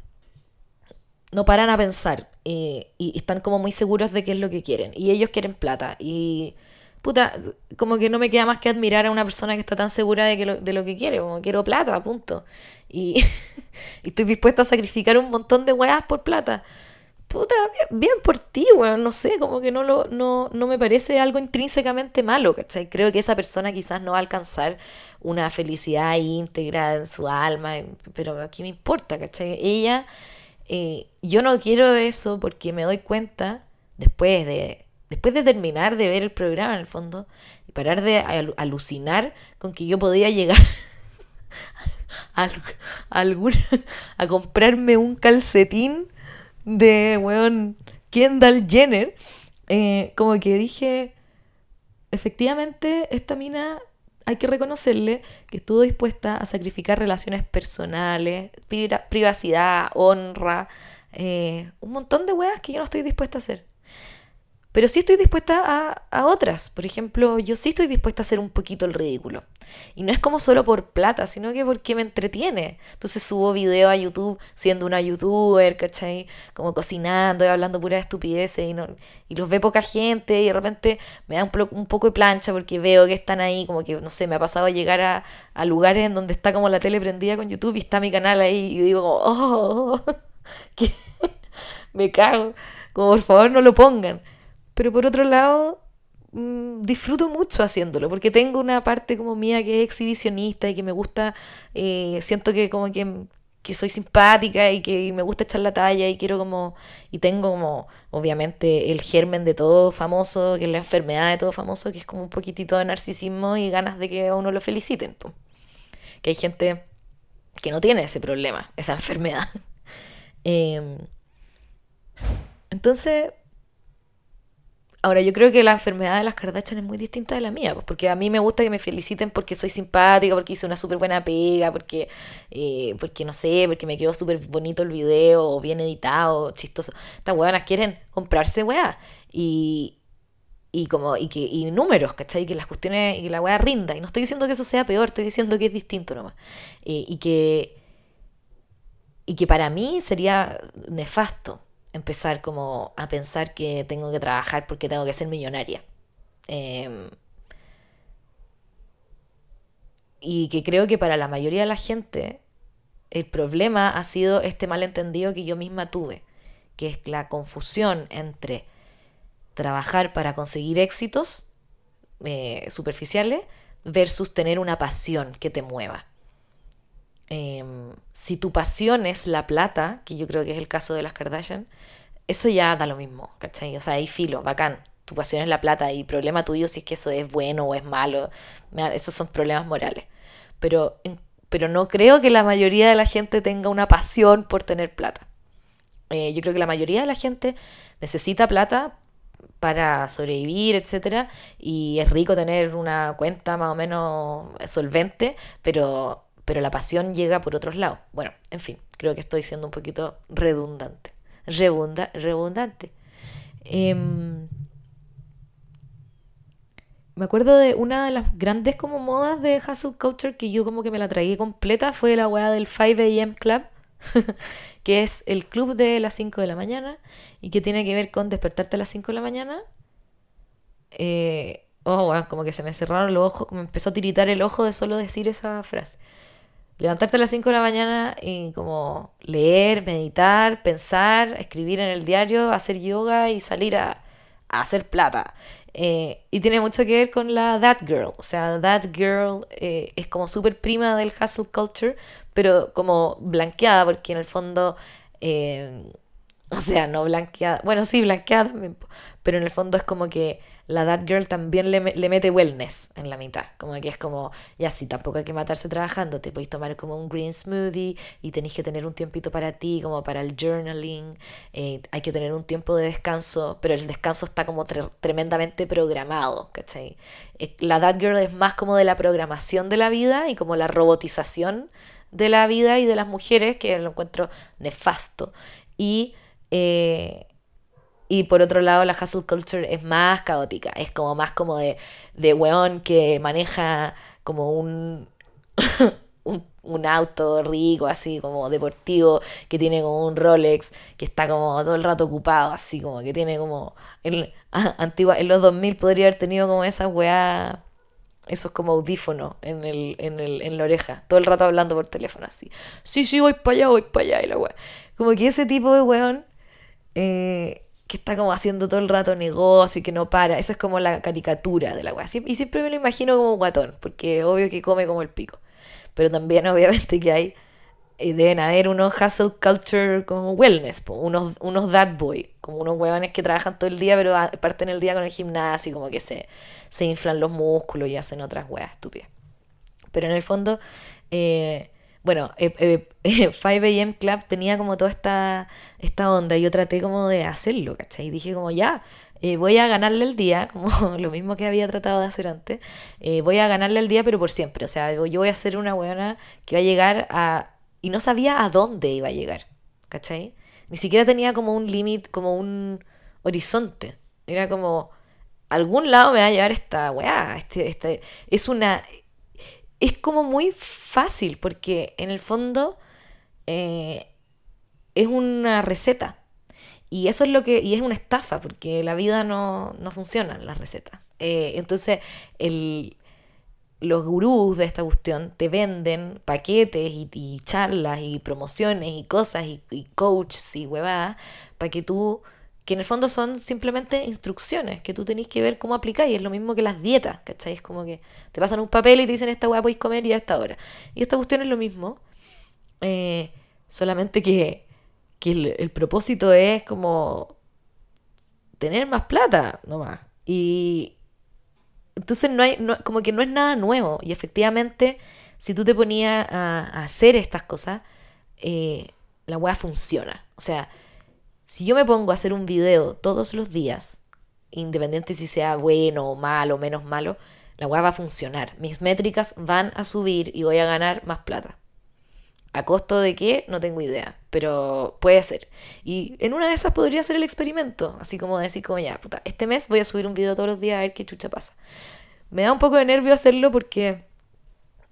Speaker 1: no paran a pensar eh, y están como muy seguros de qué es lo que quieren. Y ellos quieren plata. Y puta, como que no me queda más que admirar a una persona que está tan segura de, que lo, de lo que quiere, como quiero plata, punto. Y, estoy dispuesta a sacrificar un montón de weas por plata. Puta, bien, por ti, weón, no sé, como que no, lo, no, no me parece algo intrínsecamente malo, ¿cachai? Creo que esa persona quizás no va a alcanzar una felicidad íntegra en su alma, pero aquí me importa, ¿cachai? Ella eh, yo no quiero eso porque me doy cuenta, después de, después de terminar de ver el programa en el fondo, y parar de alucinar con que yo podía llegar a, a comprarme un calcetín de, weón, Kendall Jenner, eh, como que dije, efectivamente, esta mina hay que reconocerle que estuvo dispuesta a sacrificar relaciones personales, privacidad, honra, eh, un montón de weas que yo no estoy dispuesta a hacer. Pero sí estoy dispuesta a, a, otras. Por ejemplo, yo sí estoy dispuesta a hacer un poquito el ridículo. Y no es como solo por plata, sino que porque me entretiene. Entonces subo video a YouTube siendo una youtuber, ¿cachai? Como cocinando y hablando pura estupidez y, no, y los ve poca gente y de repente me da un, poco de plancha porque veo que están ahí, como que, no sé, me ha pasado a llegar a, a lugares en donde está como la tele prendida con YouTube y está mi canal ahí y digo como, oh, que me cago, como por favor no lo pongan. Pero por otro lado, mm, disfruto mucho haciéndolo, porque tengo una parte como mía que es exhibicionista y que me gusta, eh, siento que como que, que, soy simpática y que me gusta echar la talla y quiero como, y tengo como, obviamente, el germen de todo famoso, que es la enfermedad de todo famoso, que es como un poquitito de narcisismo y ganas de que a uno lo feliciten. Que hay gente que no tiene ese problema, esa enfermedad. Em, entonces, ahora yo creo que la enfermedad de las Kardashian es muy distinta de la mía, pues, porque a mí me gusta que me feliciten porque soy simpática, porque hice una súper buena pega, porque, eh, porque no sé, porque me quedó súper bonito el video, o bien editado, chistoso. Estas hueonas quieren comprarse weá. Y, y como y que y números, ¿cachai? Que las cuestiones y que la weá rinda. Y no estoy diciendo que eso sea peor, estoy diciendo que es distinto nomás. Eh, y que y que para mí sería nefasto empezar como a pensar que tengo que trabajar porque tengo que ser millonaria. Em, y que creo que para la mayoría de la gente el problema ha sido este malentendido que yo misma tuve, que es la confusión entre trabajar para conseguir éxitos eh, superficiales versus tener una pasión que te mueva. Em, si tu pasión es la plata, que yo creo que es el caso de las Kardashian, eso ya da lo mismo, ¿cachai? O sea, hay filo, bacán. Tu pasión es la plata y problema tuyo si es que eso es bueno o es malo. Esos son problemas morales. Pero, pero no creo que la mayoría de la gente tenga una pasión por tener plata. Eh, yo creo que la mayoría de la gente necesita plata para sobrevivir, etcétera, y es rico tener una cuenta más o menos solvente, pero pero la pasión llega por otros lados. Bueno, en fin, creo que estoy siendo un poquito redundante. Rebunda, redundante. Em, me acuerdo de una de las grandes como modas de Hustle Culture que yo como que me la traí completa, fue la weá del 5 a.m. Club, que es el club de las 5 de la mañana y que tiene que ver con despertarte a las 5 de la mañana. Eh, oh, como que se me cerraron los ojos, me empezó a tiritar el ojo de solo decir esa frase levantarte a las 5 de la mañana y como leer, meditar, pensar, escribir en el diario, hacer yoga y salir a, hacer plata. Eh, y tiene mucho que ver con la That Girl. O sea, That Girl eh, es como súper prima del hustle culture, pero como blanqueada, porque en el fondo, eh, o sea, no blanqueada, bueno, sí, blanqueada también, pero en el fondo es como que la That Girl también le, le, mete wellness en la mitad. Como que es como, ya sí, tampoco hay que matarse trabajando, te podéis tomar como un green smoothie y tenéis que tener un tiempito para ti, como para el journaling, eh, hay que tener un tiempo de descanso, pero el descanso está como tremendamente programado, ¿cachai? Eh, la That Girl es más como de la programación de la vida y como la robotización de la vida y de las mujeres, que lo encuentro nefasto. Y... Eh, y por otro lado, la hustle culture es más caótica. Es como más como de, de weón que maneja como un, un, auto rico, así como deportivo, que tiene como un Rolex, que está como todo el rato ocupado, así como que tiene como. En, antigua, en los 2000 podría haber tenido como esas weá. Esos como audífonos en, el, en, el, en la oreja, todo el rato hablando por teléfono así. Sí, sí, voy para allá, voy para allá, y la weá. Como que ese tipo de weón eh, que está como haciendo todo el rato negocio y que no para. Esa es como la caricatura de la weá. Y siempre me lo imagino como un guatón, porque obvio que come como el pico. Pero también obviamente que hay, eh, deben haber unos hustle culture como wellness, unos, unos that boy, como unos huevones que trabajan todo el día, pero parten el día con el gimnasio y como que se, se inflan los músculos y hacen otras weas estúpidas. Pero en el fondo... Eh, bueno, eh, eh, 5am Club tenía como toda esta, esta onda y yo traté como de hacerlo, ¿cachai? Y dije como ya, eh, voy a ganarle el día, como lo mismo que había tratado de hacer antes, eh, voy a ganarle el día pero por siempre, o sea, yo voy a ser una buena que va a llegar a... Y no sabía a dónde iba a llegar, ¿cachai? Ni siquiera tenía como un límite, como un horizonte. Era como, algún lado me va a llevar esta weá. Este, este, es una. Es como muy fácil, porque en el fondo eh, es una receta. Y eso es lo que. Y es una estafa, porque la vida no, no funciona en las recetas. Eh, entonces, el, los gurús de esta cuestión te venden paquetes y, charlas y promociones y cosas y, y coaches y huevadas para que tú que en el fondo son simplemente instrucciones que tú tenés que ver cómo aplicar y es lo mismo que las dietas, ¿cachai? Es como que te pasan un papel y te dicen esta hueá podéis comer y a esta hora. Y esta cuestión es lo mismo, eh, solamente que, el, propósito es como tener más plata nomás. Y entonces no hay, como que no es nada nuevo y efectivamente si tú te ponías a, hacer estas cosas, eh, la hueá funciona. O sea, si yo me pongo a hacer un video todos los días, independiente si sea bueno o malo, menos malo, la web va a funcionar. Mis métricas van a subir y voy a ganar más plata. ¿A costo de qué? No tengo idea, pero puede ser. Y en una de esas podría ser el experimento, así como decir como ya, puta, este mes voy a subir un video todos los días a ver qué chucha pasa. Me da un poco de nervio hacerlo porque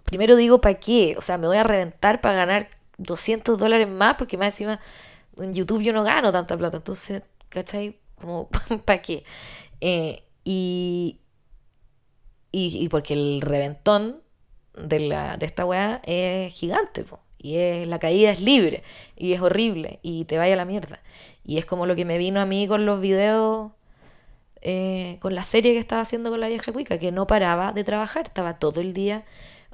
Speaker 1: primero digo, ¿para qué? O sea, me voy a reventar para ganar 200 dólares más porque más encima en YouTube yo no gano tanta plata, entonces, ¿cachai? Como, ¿para qué? Eh, y, y, porque el reventón de, la, de esta weá es gigante, y es, la caída es libre, y es horrible, y te vaya a la mierda. Y es como lo que me vino a mí con los videos, eh, con la serie que estaba haciendo con la vieja cuica, que no paraba de trabajar, estaba todo el día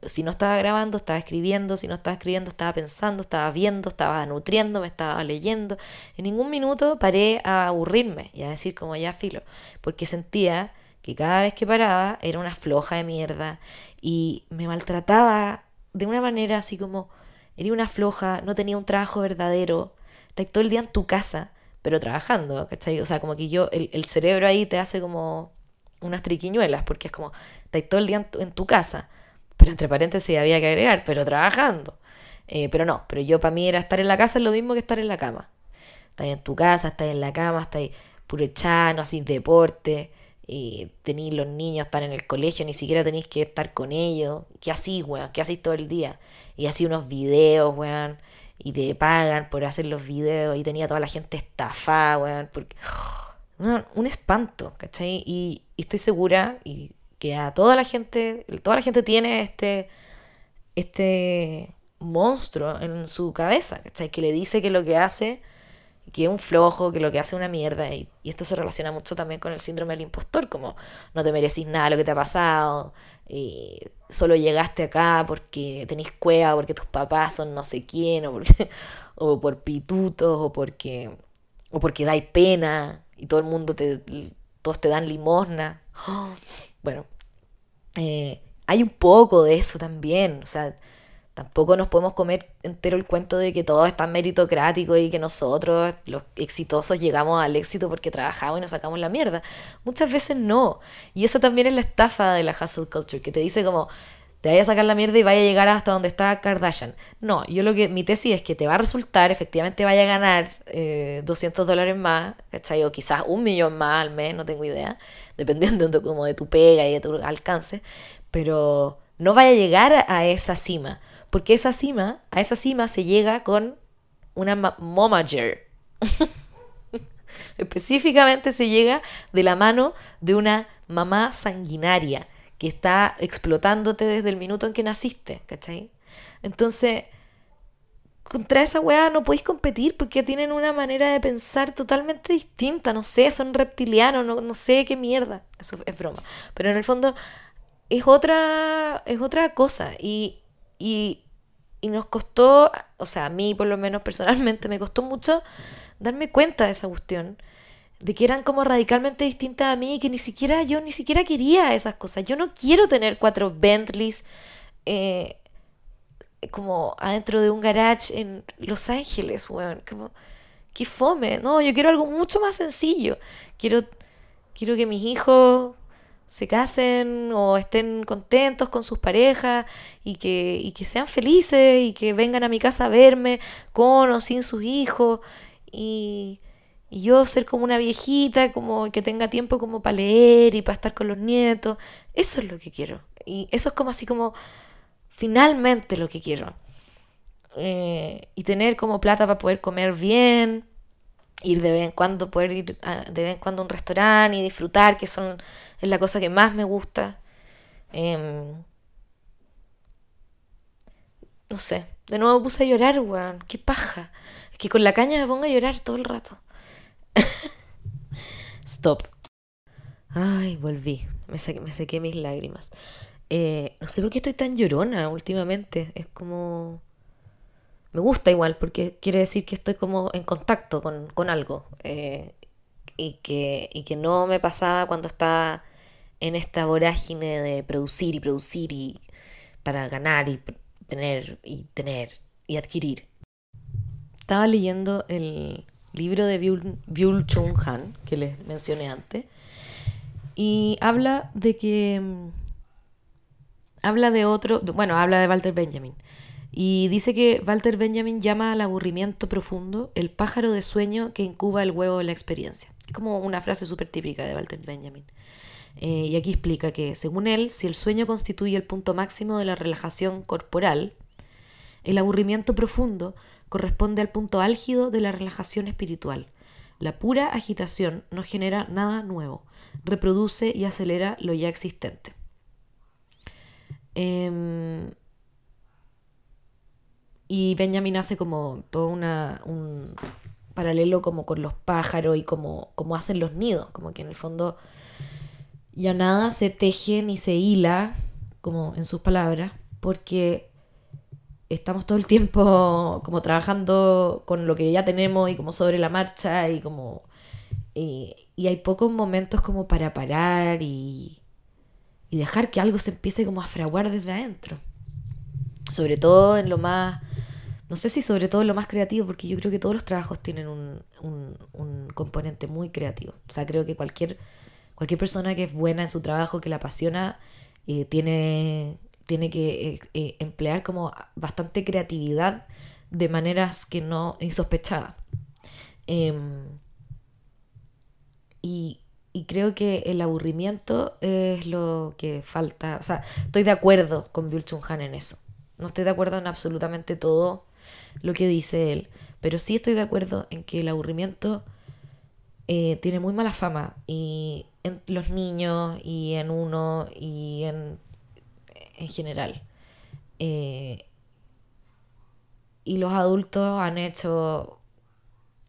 Speaker 1: si no estaba grabando, estaba escribiendo, si no estaba escribiendo, estaba pensando, estaba viendo, estaba nutriendo, me estaba leyendo. En ningún minuto paré a aburrirme y a decir como ya filo, porque sentía que cada vez que paraba era una floja de mierda y me maltrataba de una manera así como, era una floja, no tenía un trabajo verdadero, estás todo el día en tu casa, pero trabajando, ¿cachai? O sea, como que yo, el, el cerebro ahí te hace como unas triquiñuelas, porque es como, estás todo el día en tu casa pero entre paréntesis había que agregar, pero trabajando. Eh, pero no, pero yo para mí era estar en la casa es lo mismo que estar en la cama. Estás en tu casa, estás en la cama, estás puro echano, así deporte, y tenéis los niños, están en el colegio, ni siquiera tenéis que estar con ellos. ¿Qué así, weón? ¿Qué hacéis todo el día? Y así unos videos, weón, y te pagan por hacer los videos, y tenía toda la gente estafada, weón, porque... un espanto, ¿cachai? Y, y estoy segura, y que a toda la gente, toda la gente tiene este, este monstruo en su cabeza, Que le dice que lo que hace, que es un flojo, que lo que hace es una mierda. Y, esto se relaciona mucho también con el síndrome del impostor, como no te mereces nada lo que te ha pasado, y solo llegaste acá porque tenés cueva, porque tus papás son no sé quién, o por pitutos, o porque, o porque dais pena, y todo el mundo te, todos te dan limosna. Bueno, eh, hay un poco de eso también, o sea, tampoco nos podemos comer entero el cuento de que todo es tan meritocrático y que nosotros, los exitosos, llegamos al éxito porque trabajamos y nos sacamos la mierda. Muchas veces no. Y eso también es la estafa de la hustle culture, que te dice como, te vaya a sacar la mierda y vaya a llegar hasta donde está Kardashian. No, yo lo que, mi tesis es que te va a resultar, efectivamente vaya a ganar 200 eh, dólares más, ¿cachai? O quizás un millón más al mes, no tengo idea, dependiendo de, como de tu pega y de tu alcance, pero no vaya a llegar a esa cima, porque esa cima, a esa cima se llega con una momager. Específicamente se llega de la mano de una mamá sanguinaria que está explotándote desde el minuto en que naciste, ¿cachai? Entonces, contra esa weá no podéis competir porque tienen una manera de pensar totalmente distinta, no sé, son reptilianos, no, sé qué mierda, eso es broma, pero en el fondo es otra, es otra cosa. Y, y, y nos costó, o sea, a mí por lo menos personalmente me costó mucho darme cuenta de esa cuestión de que eran como radicalmente distintas a mí y que ni siquiera yo ni siquiera quería esas cosas. Yo no quiero tener cuatro Bentleys eh, como adentro de un garage en Los Ángeles, weón. Como, qué fome. No, yo quiero algo mucho más sencillo. Quiero, quiero que mis hijos se casen o estén contentos con sus parejas y que, y que sean felices y que vengan a mi casa a verme con o sin sus hijos y y yo ser como una viejita, como que tenga tiempo como para leer y para estar con los nietos. Eso es lo que quiero. Y eso es como así como finalmente lo que quiero. Eh, y tener como plata para poder comer bien, ir de vez en cuando, poder ir de vez en cuando a un restaurante y disfrutar, que son, es la cosa que más me gusta. Em, no sé, de nuevo puse a llorar, weón, qué paja. Es que con la caña me pongo a llorar todo el rato. Stop. Ay, volví. Me, saqué, me sequé mis lágrimas. Eh, no sé por qué estoy tan llorona últimamente. Es como... Me gusta igual, porque quiere decir que estoy como en contacto con, algo. Eh, y, que, y que no me pasaba cuando estaba en esta vorágine de producir y producir y para ganar y tener y tener y adquirir. Estaba leyendo el, libro de Byul, Chung Han, que les mencioné antes, y habla de que... Mm, habla de otro, bueno, habla de Walter Benjamin. Y dice que Walter Benjamin llama al aburrimiento profundo el pájaro de sueño que incuba el huevo de la experiencia. Es como una frase súper típica de Walter Benjamin. Eh, y aquí explica que, según él, si el sueño constituye el punto máximo de la relajación corporal, el aburrimiento profundo corresponde al punto álgido de la relajación espiritual. La pura agitación no genera nada nuevo, reproduce y acelera lo ya existente. Em, y Benjamin hace como todo un paralelo como con los pájaros y como, como hacen los nidos, como que en el fondo ya nada se teje ni se hila, como en sus palabras, porque estamos todo el tiempo como trabajando con lo que ya tenemos y como sobre la marcha y como... Y, hay pocos momentos como para parar y, y dejar que algo se empiece como a fraguar desde adentro. Sobre todo en lo más... No sé si sobre todo en lo más creativo, porque yo creo que todos los trabajos tienen un, un, un componente muy creativo. O sea, creo que cualquier, cualquier persona que es buena en su trabajo, que la apasiona, eh, tiene tiene que eh, eh, emplear como bastante creatividad de maneras que no insospechadas. Em, y, creo que el aburrimiento es lo que falta. O sea, estoy de acuerdo con Bill Chung en eso. No estoy de acuerdo en absolutamente todo lo que dice él. Pero sí estoy de acuerdo en que el aburrimiento eh, tiene muy mala fama. Y en los niños, y en uno, y en en general. Eh, y los adultos han hecho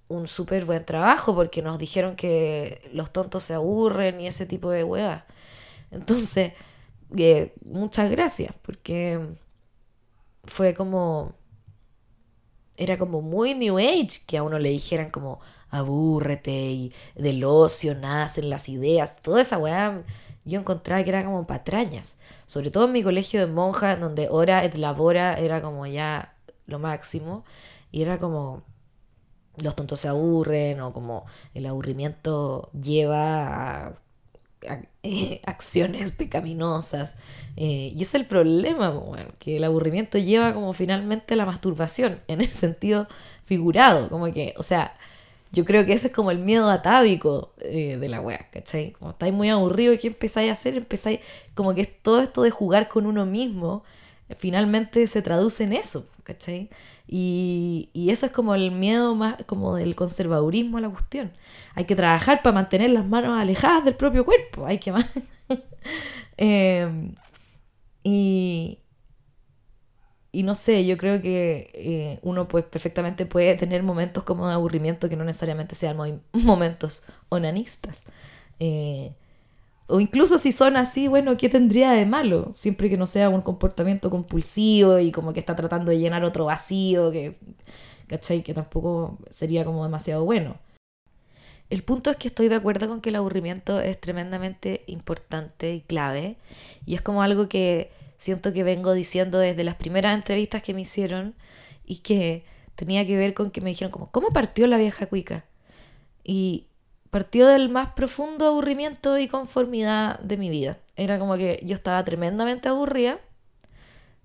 Speaker 1: un súper buen trabajo porque nos dijeron que los tontos se aburren y ese tipo de huevas. Entonces, eh, muchas gracias porque fue como... Era como muy New Age que a uno le dijeran como abúrrete y del ocio nacen las ideas. Toda esa weá yo encontraba que era como patrañas. Sobre todo en mi colegio de monjas, donde hora et labora era como ya lo máximo. Y era como los tontos se aburren o como el aburrimiento lleva a, acciones pecaminosas. Eh, y es el problema, que el aburrimiento lleva como finalmente la masturbación, en el sentido figurado, como que, o sea, yo creo que ese es como el miedo atávico eh, de la wea, ¿cachai? Como estáis muy aburrido y ¿qué empezáis a hacer? Empezáis, como que todo esto de jugar con uno mismo, eh, finalmente se traduce en eso, ¿cachai? Y, y eso es como el miedo más, como del conservadurismo a la cuestión. Hay que trabajar para mantener las manos alejadas del propio cuerpo, hay que más... Em, y, y no sé, yo creo que eh, uno pues perfectamente puede tener momentos como de aburrimiento que no necesariamente sean momentos onanistas. Eh, o incluso si son así, bueno, ¿qué tendría de malo? Siempre que no sea un comportamiento compulsivo y como que está tratando de llenar otro vacío, que, ¿cachai? Que tampoco sería como demasiado bueno. El punto es que estoy de acuerdo con que el aburrimiento es tremendamente importante y clave. Y es como algo que siento que vengo diciendo desde las primeras entrevistas que me hicieron y que tenía que ver con que me dijeron como, ¿cómo partió la vieja cuica? Y partió del más profundo aburrimiento y conformidad de mi vida. Era como que yo estaba tremendamente aburrida,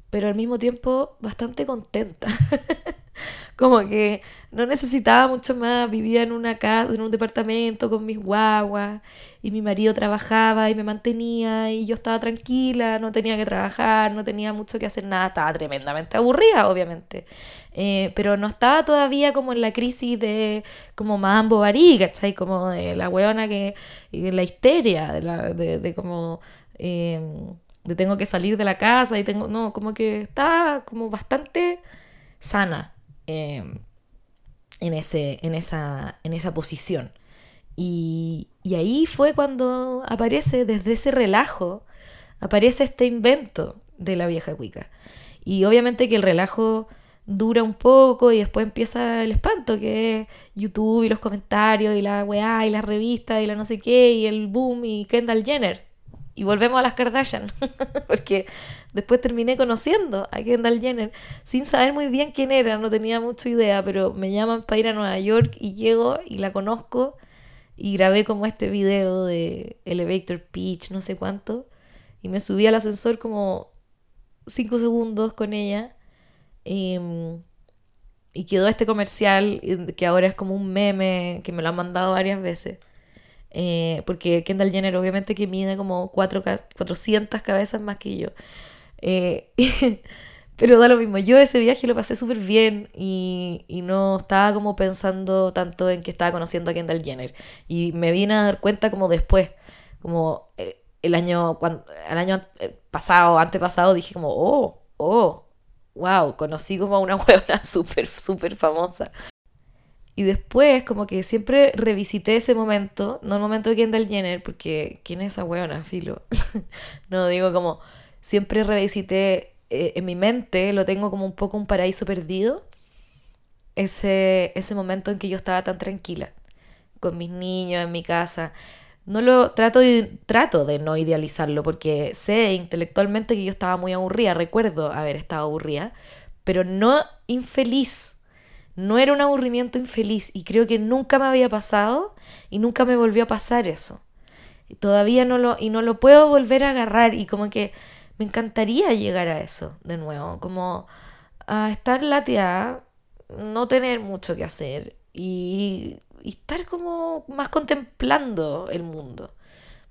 Speaker 1: pero al mismo tiempo bastante contenta. como que no necesitaba mucho más, vivía en una casa, en un departamento con mis guaguas y mi marido trabajaba y me mantenía y yo estaba tranquila, no tenía que trabajar, no tenía mucho que hacer nada, estaba tremendamente aburrida, obviamente. Eh, pero no estaba todavía como en la crisis de como Mambo Bari, ¿cachai? Como de la weona que, la histeria, de, la, de, de como... Eh, de tengo que salir de la casa y tengo, no, como que está como bastante sana em, en, ese, en, esa, en esa posición. Y, y, ahí fue cuando aparece, desde ese relajo, aparece este invento de la vieja cuica. Y obviamente que el relajo dura un poco y después empieza el espanto, que YouTube y los comentarios y la weá y la revista y la no sé qué y el boom y Kendall Jenner. Y volvemos a las Kardashian, porque después terminé conociendo a Kendall Jenner sin saber muy bien quién era, no tenía mucha idea, pero me llaman para ir a Nueva York y llego y la conozco y grabé como este video de Elevator Pitch, no sé cuánto, y me subí al ascensor como 5 segundos con ella. Em, y quedó este comercial que ahora es como un meme que me lo han mandado varias veces eh, porque Kendall Jenner obviamente que mide como 4, 400 cabezas más que yo. Eh, pero da lo mismo, yo ese viaje lo pasé súper bien y, y, no estaba como pensando tanto en que estaba conociendo a Kendall Jenner. Y me vine a dar cuenta como después, como eh, el año, cuando, el año pasado, antepasado, dije como, oh, oh, wow, conocí como a una huevona súper, súper famosa. Y después, como que siempre revisité ese momento, no el momento de Kendall Jenner, porque ¿quién es esa weona, filo? no, digo como, siempre revisité eh, en mi mente, lo tengo como un poco un paraíso perdido, ese, ese momento en que yo estaba tan tranquila, con mis niños en mi casa. No lo trato de, trato de no idealizarlo, porque sé intelectualmente que yo estaba muy aburrida, recuerdo haber estado aburrida, pero no infeliz no era un aburrimiento infeliz y creo que nunca me había pasado y nunca me volvió a pasar eso. Y todavía no lo, y no lo puedo volver a agarrar y como que me encantaría llegar a eso de nuevo, como a estar lateada, no tener mucho que hacer y, estar como más contemplando el mundo.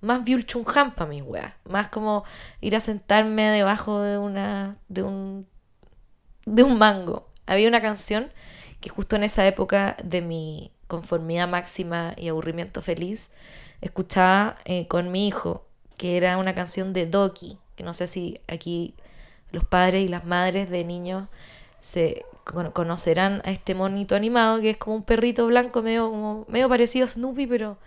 Speaker 1: Más Viulchunhan para mi weá. Más como ir a sentarme debajo de una. de un. de un mango. Había una canción que justo en esa época de mi conformidad máxima y aburrimiento feliz, escuchaba eh, con mi hijo, que era una canción de Doki, que no sé si aquí los padres y las madres de niños se conocerán a este monito animado, que es como un perrito blanco medio, medio parecido a Snoopy, pero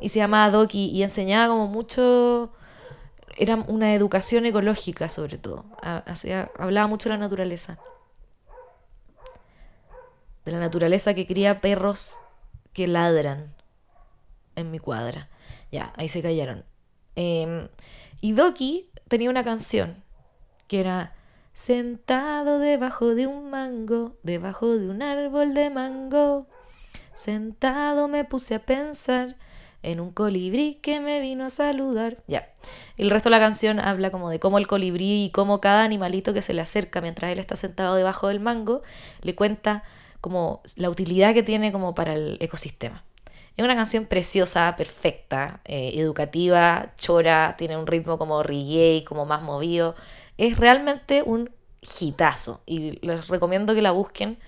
Speaker 1: y se llamaba Doki y enseñaba como mucho era una educación ecológica sobre todo, hablaba mucho de la naturaleza de la naturaleza que cría perros que ladran en mi cuadra. Ya, ahí se callaron. Em, y Doki tenía una canción que era Sentado debajo de un mango, debajo de un árbol de mango. Sentado me puse a pensar en un colibrí que me vino a saludar. Ya. El resto de la canción habla como de cómo el colibrí y cómo cada animalito que se le acerca mientras él está sentado debajo del mango le cuenta como la utilidad que tiene como para el ecosistema. Es una canción preciosa, perfecta, eh, educativa, chora, tiene un ritmo como reggae, como más movido. Es realmente un hitazo y les recomiendo que la busquen.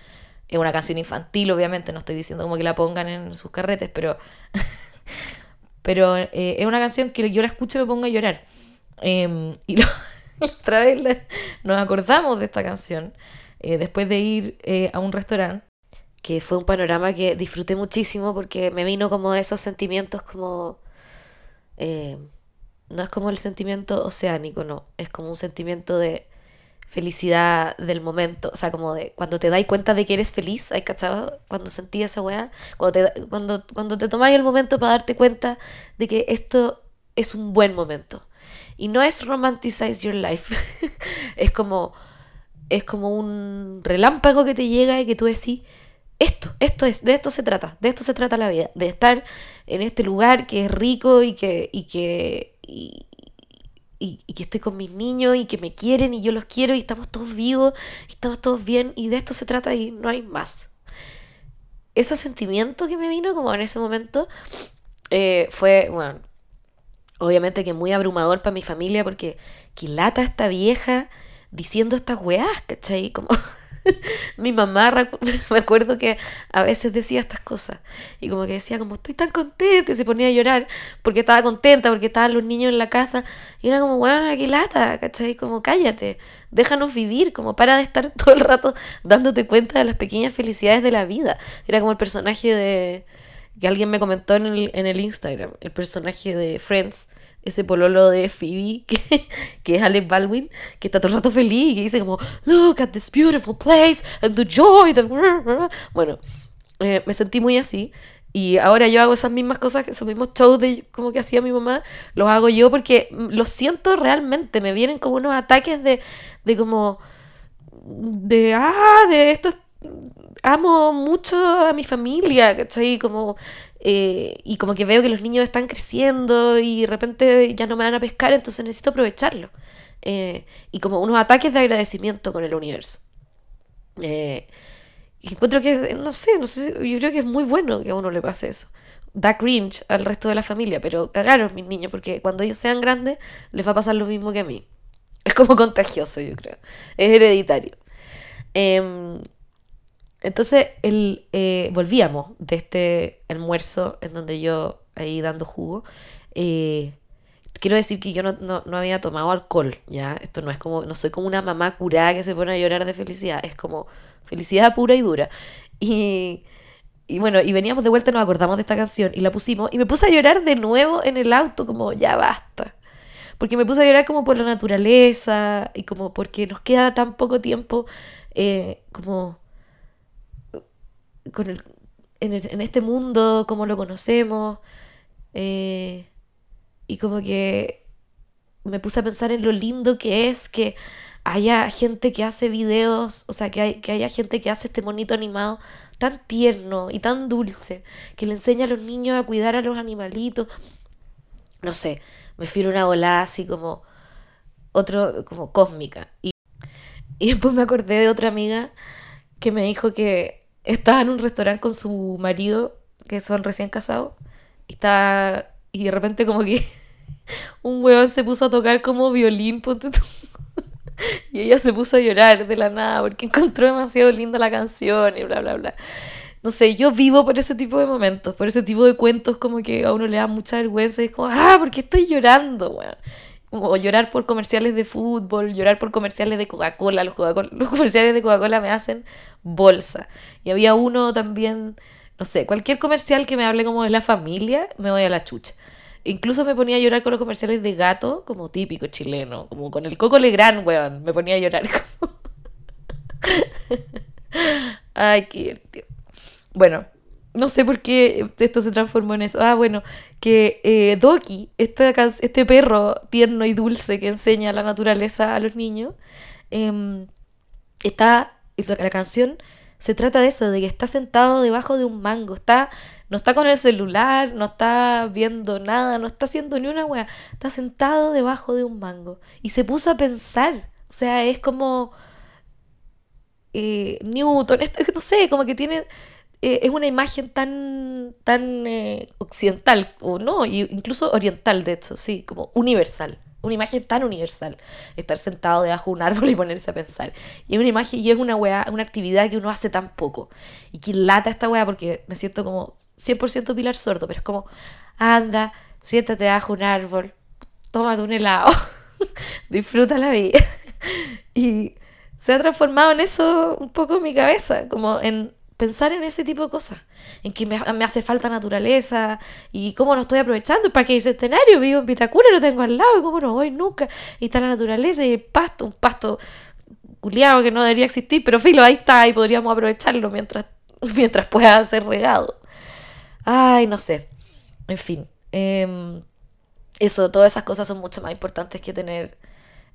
Speaker 1: Es una canción infantil, obviamente, no estoy diciendo como que la pongan en sus carretes, pero, pero eh, es una canción que yo la escucho y me pongo a llorar. Em, y otra vez nos acordamos de esta canción eh, después de ir a un restaurante que fue un panorama que disfruté muchísimo porque me vino como esos sentimientos como... Eh, no es como el sentimiento oceánico, no, es como un sentimiento de felicidad del momento, o sea, como de cuando te dais cuenta de que eres feliz, ¿hay cachado? Cuando sentí esa weá, cuando te, cuando, cuando te tomáis el momento para darte cuenta de que esto es un buen momento. Y no es romanticize your life, es como, es como un relámpago que te llega y que tú decís, esto, esto es, de esto se trata, de esto se trata la vida, de estar en este lugar que es rico y que, y que, y, que estoy con mis niños y que me quieren y yo los quiero y estamos todos vivos y estamos todos bien y de esto se trata y no hay más, ese sentimiento que me vino como en ese momento eh, fue, bueno, obviamente que muy abrumador para mi familia porque que lata esta vieja diciendo estas weás, ¿cachai? Como mi mamá, me acuerdo que a veces decía estas cosas y como que decía como estoy tan contenta y se ponía a llorar porque estaba contenta, porque estaban los niños en la casa y era como, bueno, qué lata, ¿cachai? Como cállate, déjanos vivir, como para de estar todo el rato dándote cuenta de las pequeñas felicidades de la vida. Era como el personaje de que alguien me comentó en el, en el Instagram, el personaje de Friends ese pololo de Phoebe, que, que es Alec Baldwin, que está todo el rato feliz y que dice como, look at this beautiful place and the joy that... Bueno, eh, me sentí muy así. Y ahora yo hago esas mismas cosas, esos mismos shows de, como que hacía mi mamá, los hago yo porque lo siento realmente, me vienen como unos ataques de, de como, de, ah, de esto, amo mucho a mi familia, ¿cachai? Como eh, y como que veo que los niños están creciendo y de repente ya no me van a pescar, entonces necesito aprovecharlo. Eh, y como unos ataques de agradecimiento con el universo. Eh, y encuentro que, no sé, no sé, yo creo que es muy bueno que a uno le pase eso. Da cringe al resto de la familia, pero cagaron mis niños, porque cuando ellos sean grandes les va a pasar lo mismo que a mí. Es como contagioso, yo creo. Es hereditario. Em, entonces el, eh, volvíamos de este almuerzo en donde yo ahí dando jugo. Eh, quiero decir que yo no, no, había tomado alcohol, ¿ya? Esto no es como, no soy como una mamá curada que se pone a llorar de felicidad, es como felicidad pura y dura. Y, y bueno, y veníamos de vuelta, nos acordamos de esta canción y la pusimos y me puse a llorar de nuevo en el auto, como ya basta. Porque me puse a llorar como por la naturaleza y como porque nos queda tan poco tiempo, eh, como con el, en, este mundo como lo conocemos. Eh, y como que me puse a pensar en lo lindo que es que haya gente que hace videos, o sea, que, hay, que haya gente que hace este monito animado tan tierno y tan dulce, que le enseña a los niños a cuidar a los animalitos. No sé, me fui una volada así como otro, como cósmica. Y, y después me acordé de otra amiga que me dijo que estaba en un restaurante con su marido, que son recién casados, y estaba, y de repente como que un huevón se puso a tocar como violín, y ella se puso a llorar de la nada porque encontró demasiado linda la canción y bla, bla, bla. No sé, yo vivo por ese tipo de momentos, por ese tipo de cuentos como que a uno le da mucha vergüenza y es como, ah, ¿por qué estoy llorando, weón? O llorar por comerciales de fútbol, llorar por comerciales de Coca-Cola. Los, los comerciales de Coca-Cola me hacen bolsa. Y había uno también, no sé, cualquier comercial que me hable como de la familia, me voy a la chucha. Incluso me ponía a llorar con los comerciales de gato, como típico chileno, como con el Coco Legrand, weón. Me ponía a llorar. Ay, qué divertido. Bueno, no sé por qué esto se transformó en eso. Ah, bueno, que eh, Doki, este, este perro tierno y dulce que enseña la naturaleza a los niños, eh, está, la canción se trata de eso, de que está sentado debajo de un mango, está, no está con el celular, no está viendo nada, no está haciendo ni una wea, está sentado debajo de un mango. Y se puso a pensar, o sea, es como... Eh, Newton, no sé, como que tiene eh, es una imagen tan, tan eh, occidental, o no, incluso oriental, de hecho, sí, como universal. Una imagen tan universal. Estar sentado debajo de un árbol y ponerse a pensar. Y es una imagen, y es una weá, una actividad que uno hace tan poco. Y que lata esta weá porque me siento como 100% pilar sordo, pero es como, anda, siéntate debajo de un árbol, tómate un helado, disfruta la vida. y se ha transformado en eso un poco mi cabeza, como en pensar en ese tipo de cosas, en que me, hace falta naturaleza y cómo no estoy aprovechando, para que ese escenario vivo en Vitacura, lo tengo al lado y cómo no voy nunca, y está la naturaleza y el pasto, un pasto culiado que no debería existir, pero filo, ahí está y podríamos aprovecharlo mientras, mientras pueda ser regado. Ay, no sé, en fin, em, eso, todas esas cosas son mucho más importantes que tener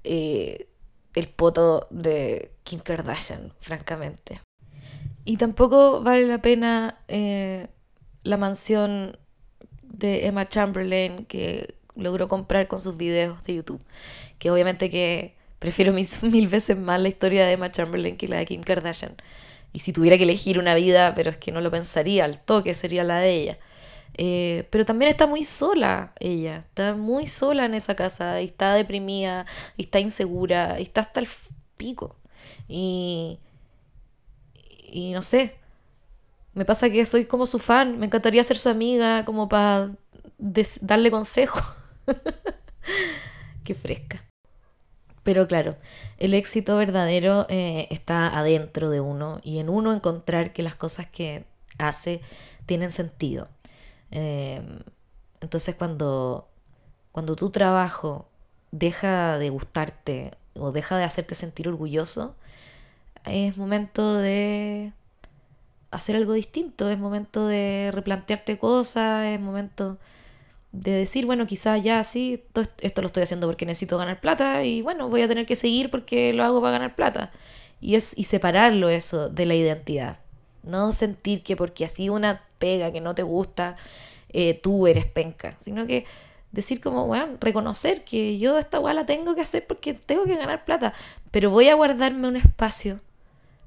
Speaker 1: eh, el poto de Kim Kardashian, francamente. Y tampoco vale la pena eh, la mansión de Emma Chamberlain que logró comprar con sus videos de YouTube. Que obviamente que prefiero mil, veces más la historia de Emma Chamberlain que la de Kim Kardashian. Y si tuviera que elegir una vida, pero es que no lo pensaría, al toque sería la de ella. Eh, pero también está muy sola ella, está muy sola en esa casa, y está deprimida, y está insegura, y está hasta el pico. Y, y no sé, me pasa que soy como su fan, me encantaría ser su amiga, como para darle consejo. Qué fresca. Pero claro, el éxito verdadero eh, está adentro de uno y en uno encontrar que las cosas que hace tienen sentido. Em, entonces cuando, cuando tu trabajo deja de gustarte o deja de hacerte sentir orgulloso, es momento de hacer algo distinto, es momento de replantearte cosas, es momento de decir, bueno, quizás ya sí, esto lo estoy haciendo porque necesito ganar plata y bueno, voy a tener que seguir porque lo hago para ganar plata. Y, es, y separarlo eso de la identidad. No sentir que porque así una pega que no te gusta, eh, tú eres penca, sino que decir como, bueno, reconocer que yo esta weá la tengo que hacer porque tengo que ganar plata, pero voy a guardarme un espacio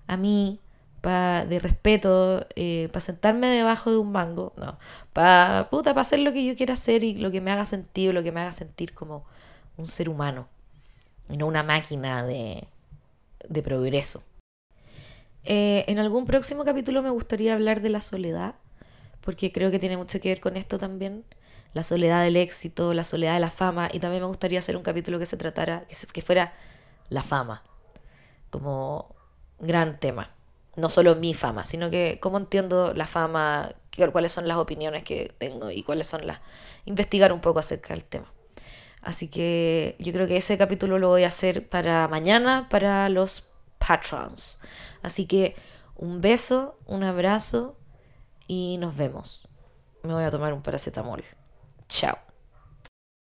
Speaker 1: a mí de respeto, eh, para sentarme debajo de un mango, no, para puta, para hacer lo que yo quiera hacer y lo que me haga sentido, lo que me haga sentir como un ser humano y no una máquina de, de progreso. Eh, en algún próximo capítulo me gustaría hablar de la soledad, porque creo que tiene mucho que ver con esto también. La soledad del éxito, la soledad de la fama, y también me gustaría hacer un capítulo que se tratara, que fuera la fama, como gran tema no solo mi fama, sino que cómo entiendo la fama, cuáles son las opiniones que tengo y cuáles son las... investigar un poco acerca del tema. Así que yo creo que ese capítulo lo voy a hacer para mañana, para los patrons. Así que un beso, un abrazo y nos vemos. Me voy a tomar un paracetamol. Chao.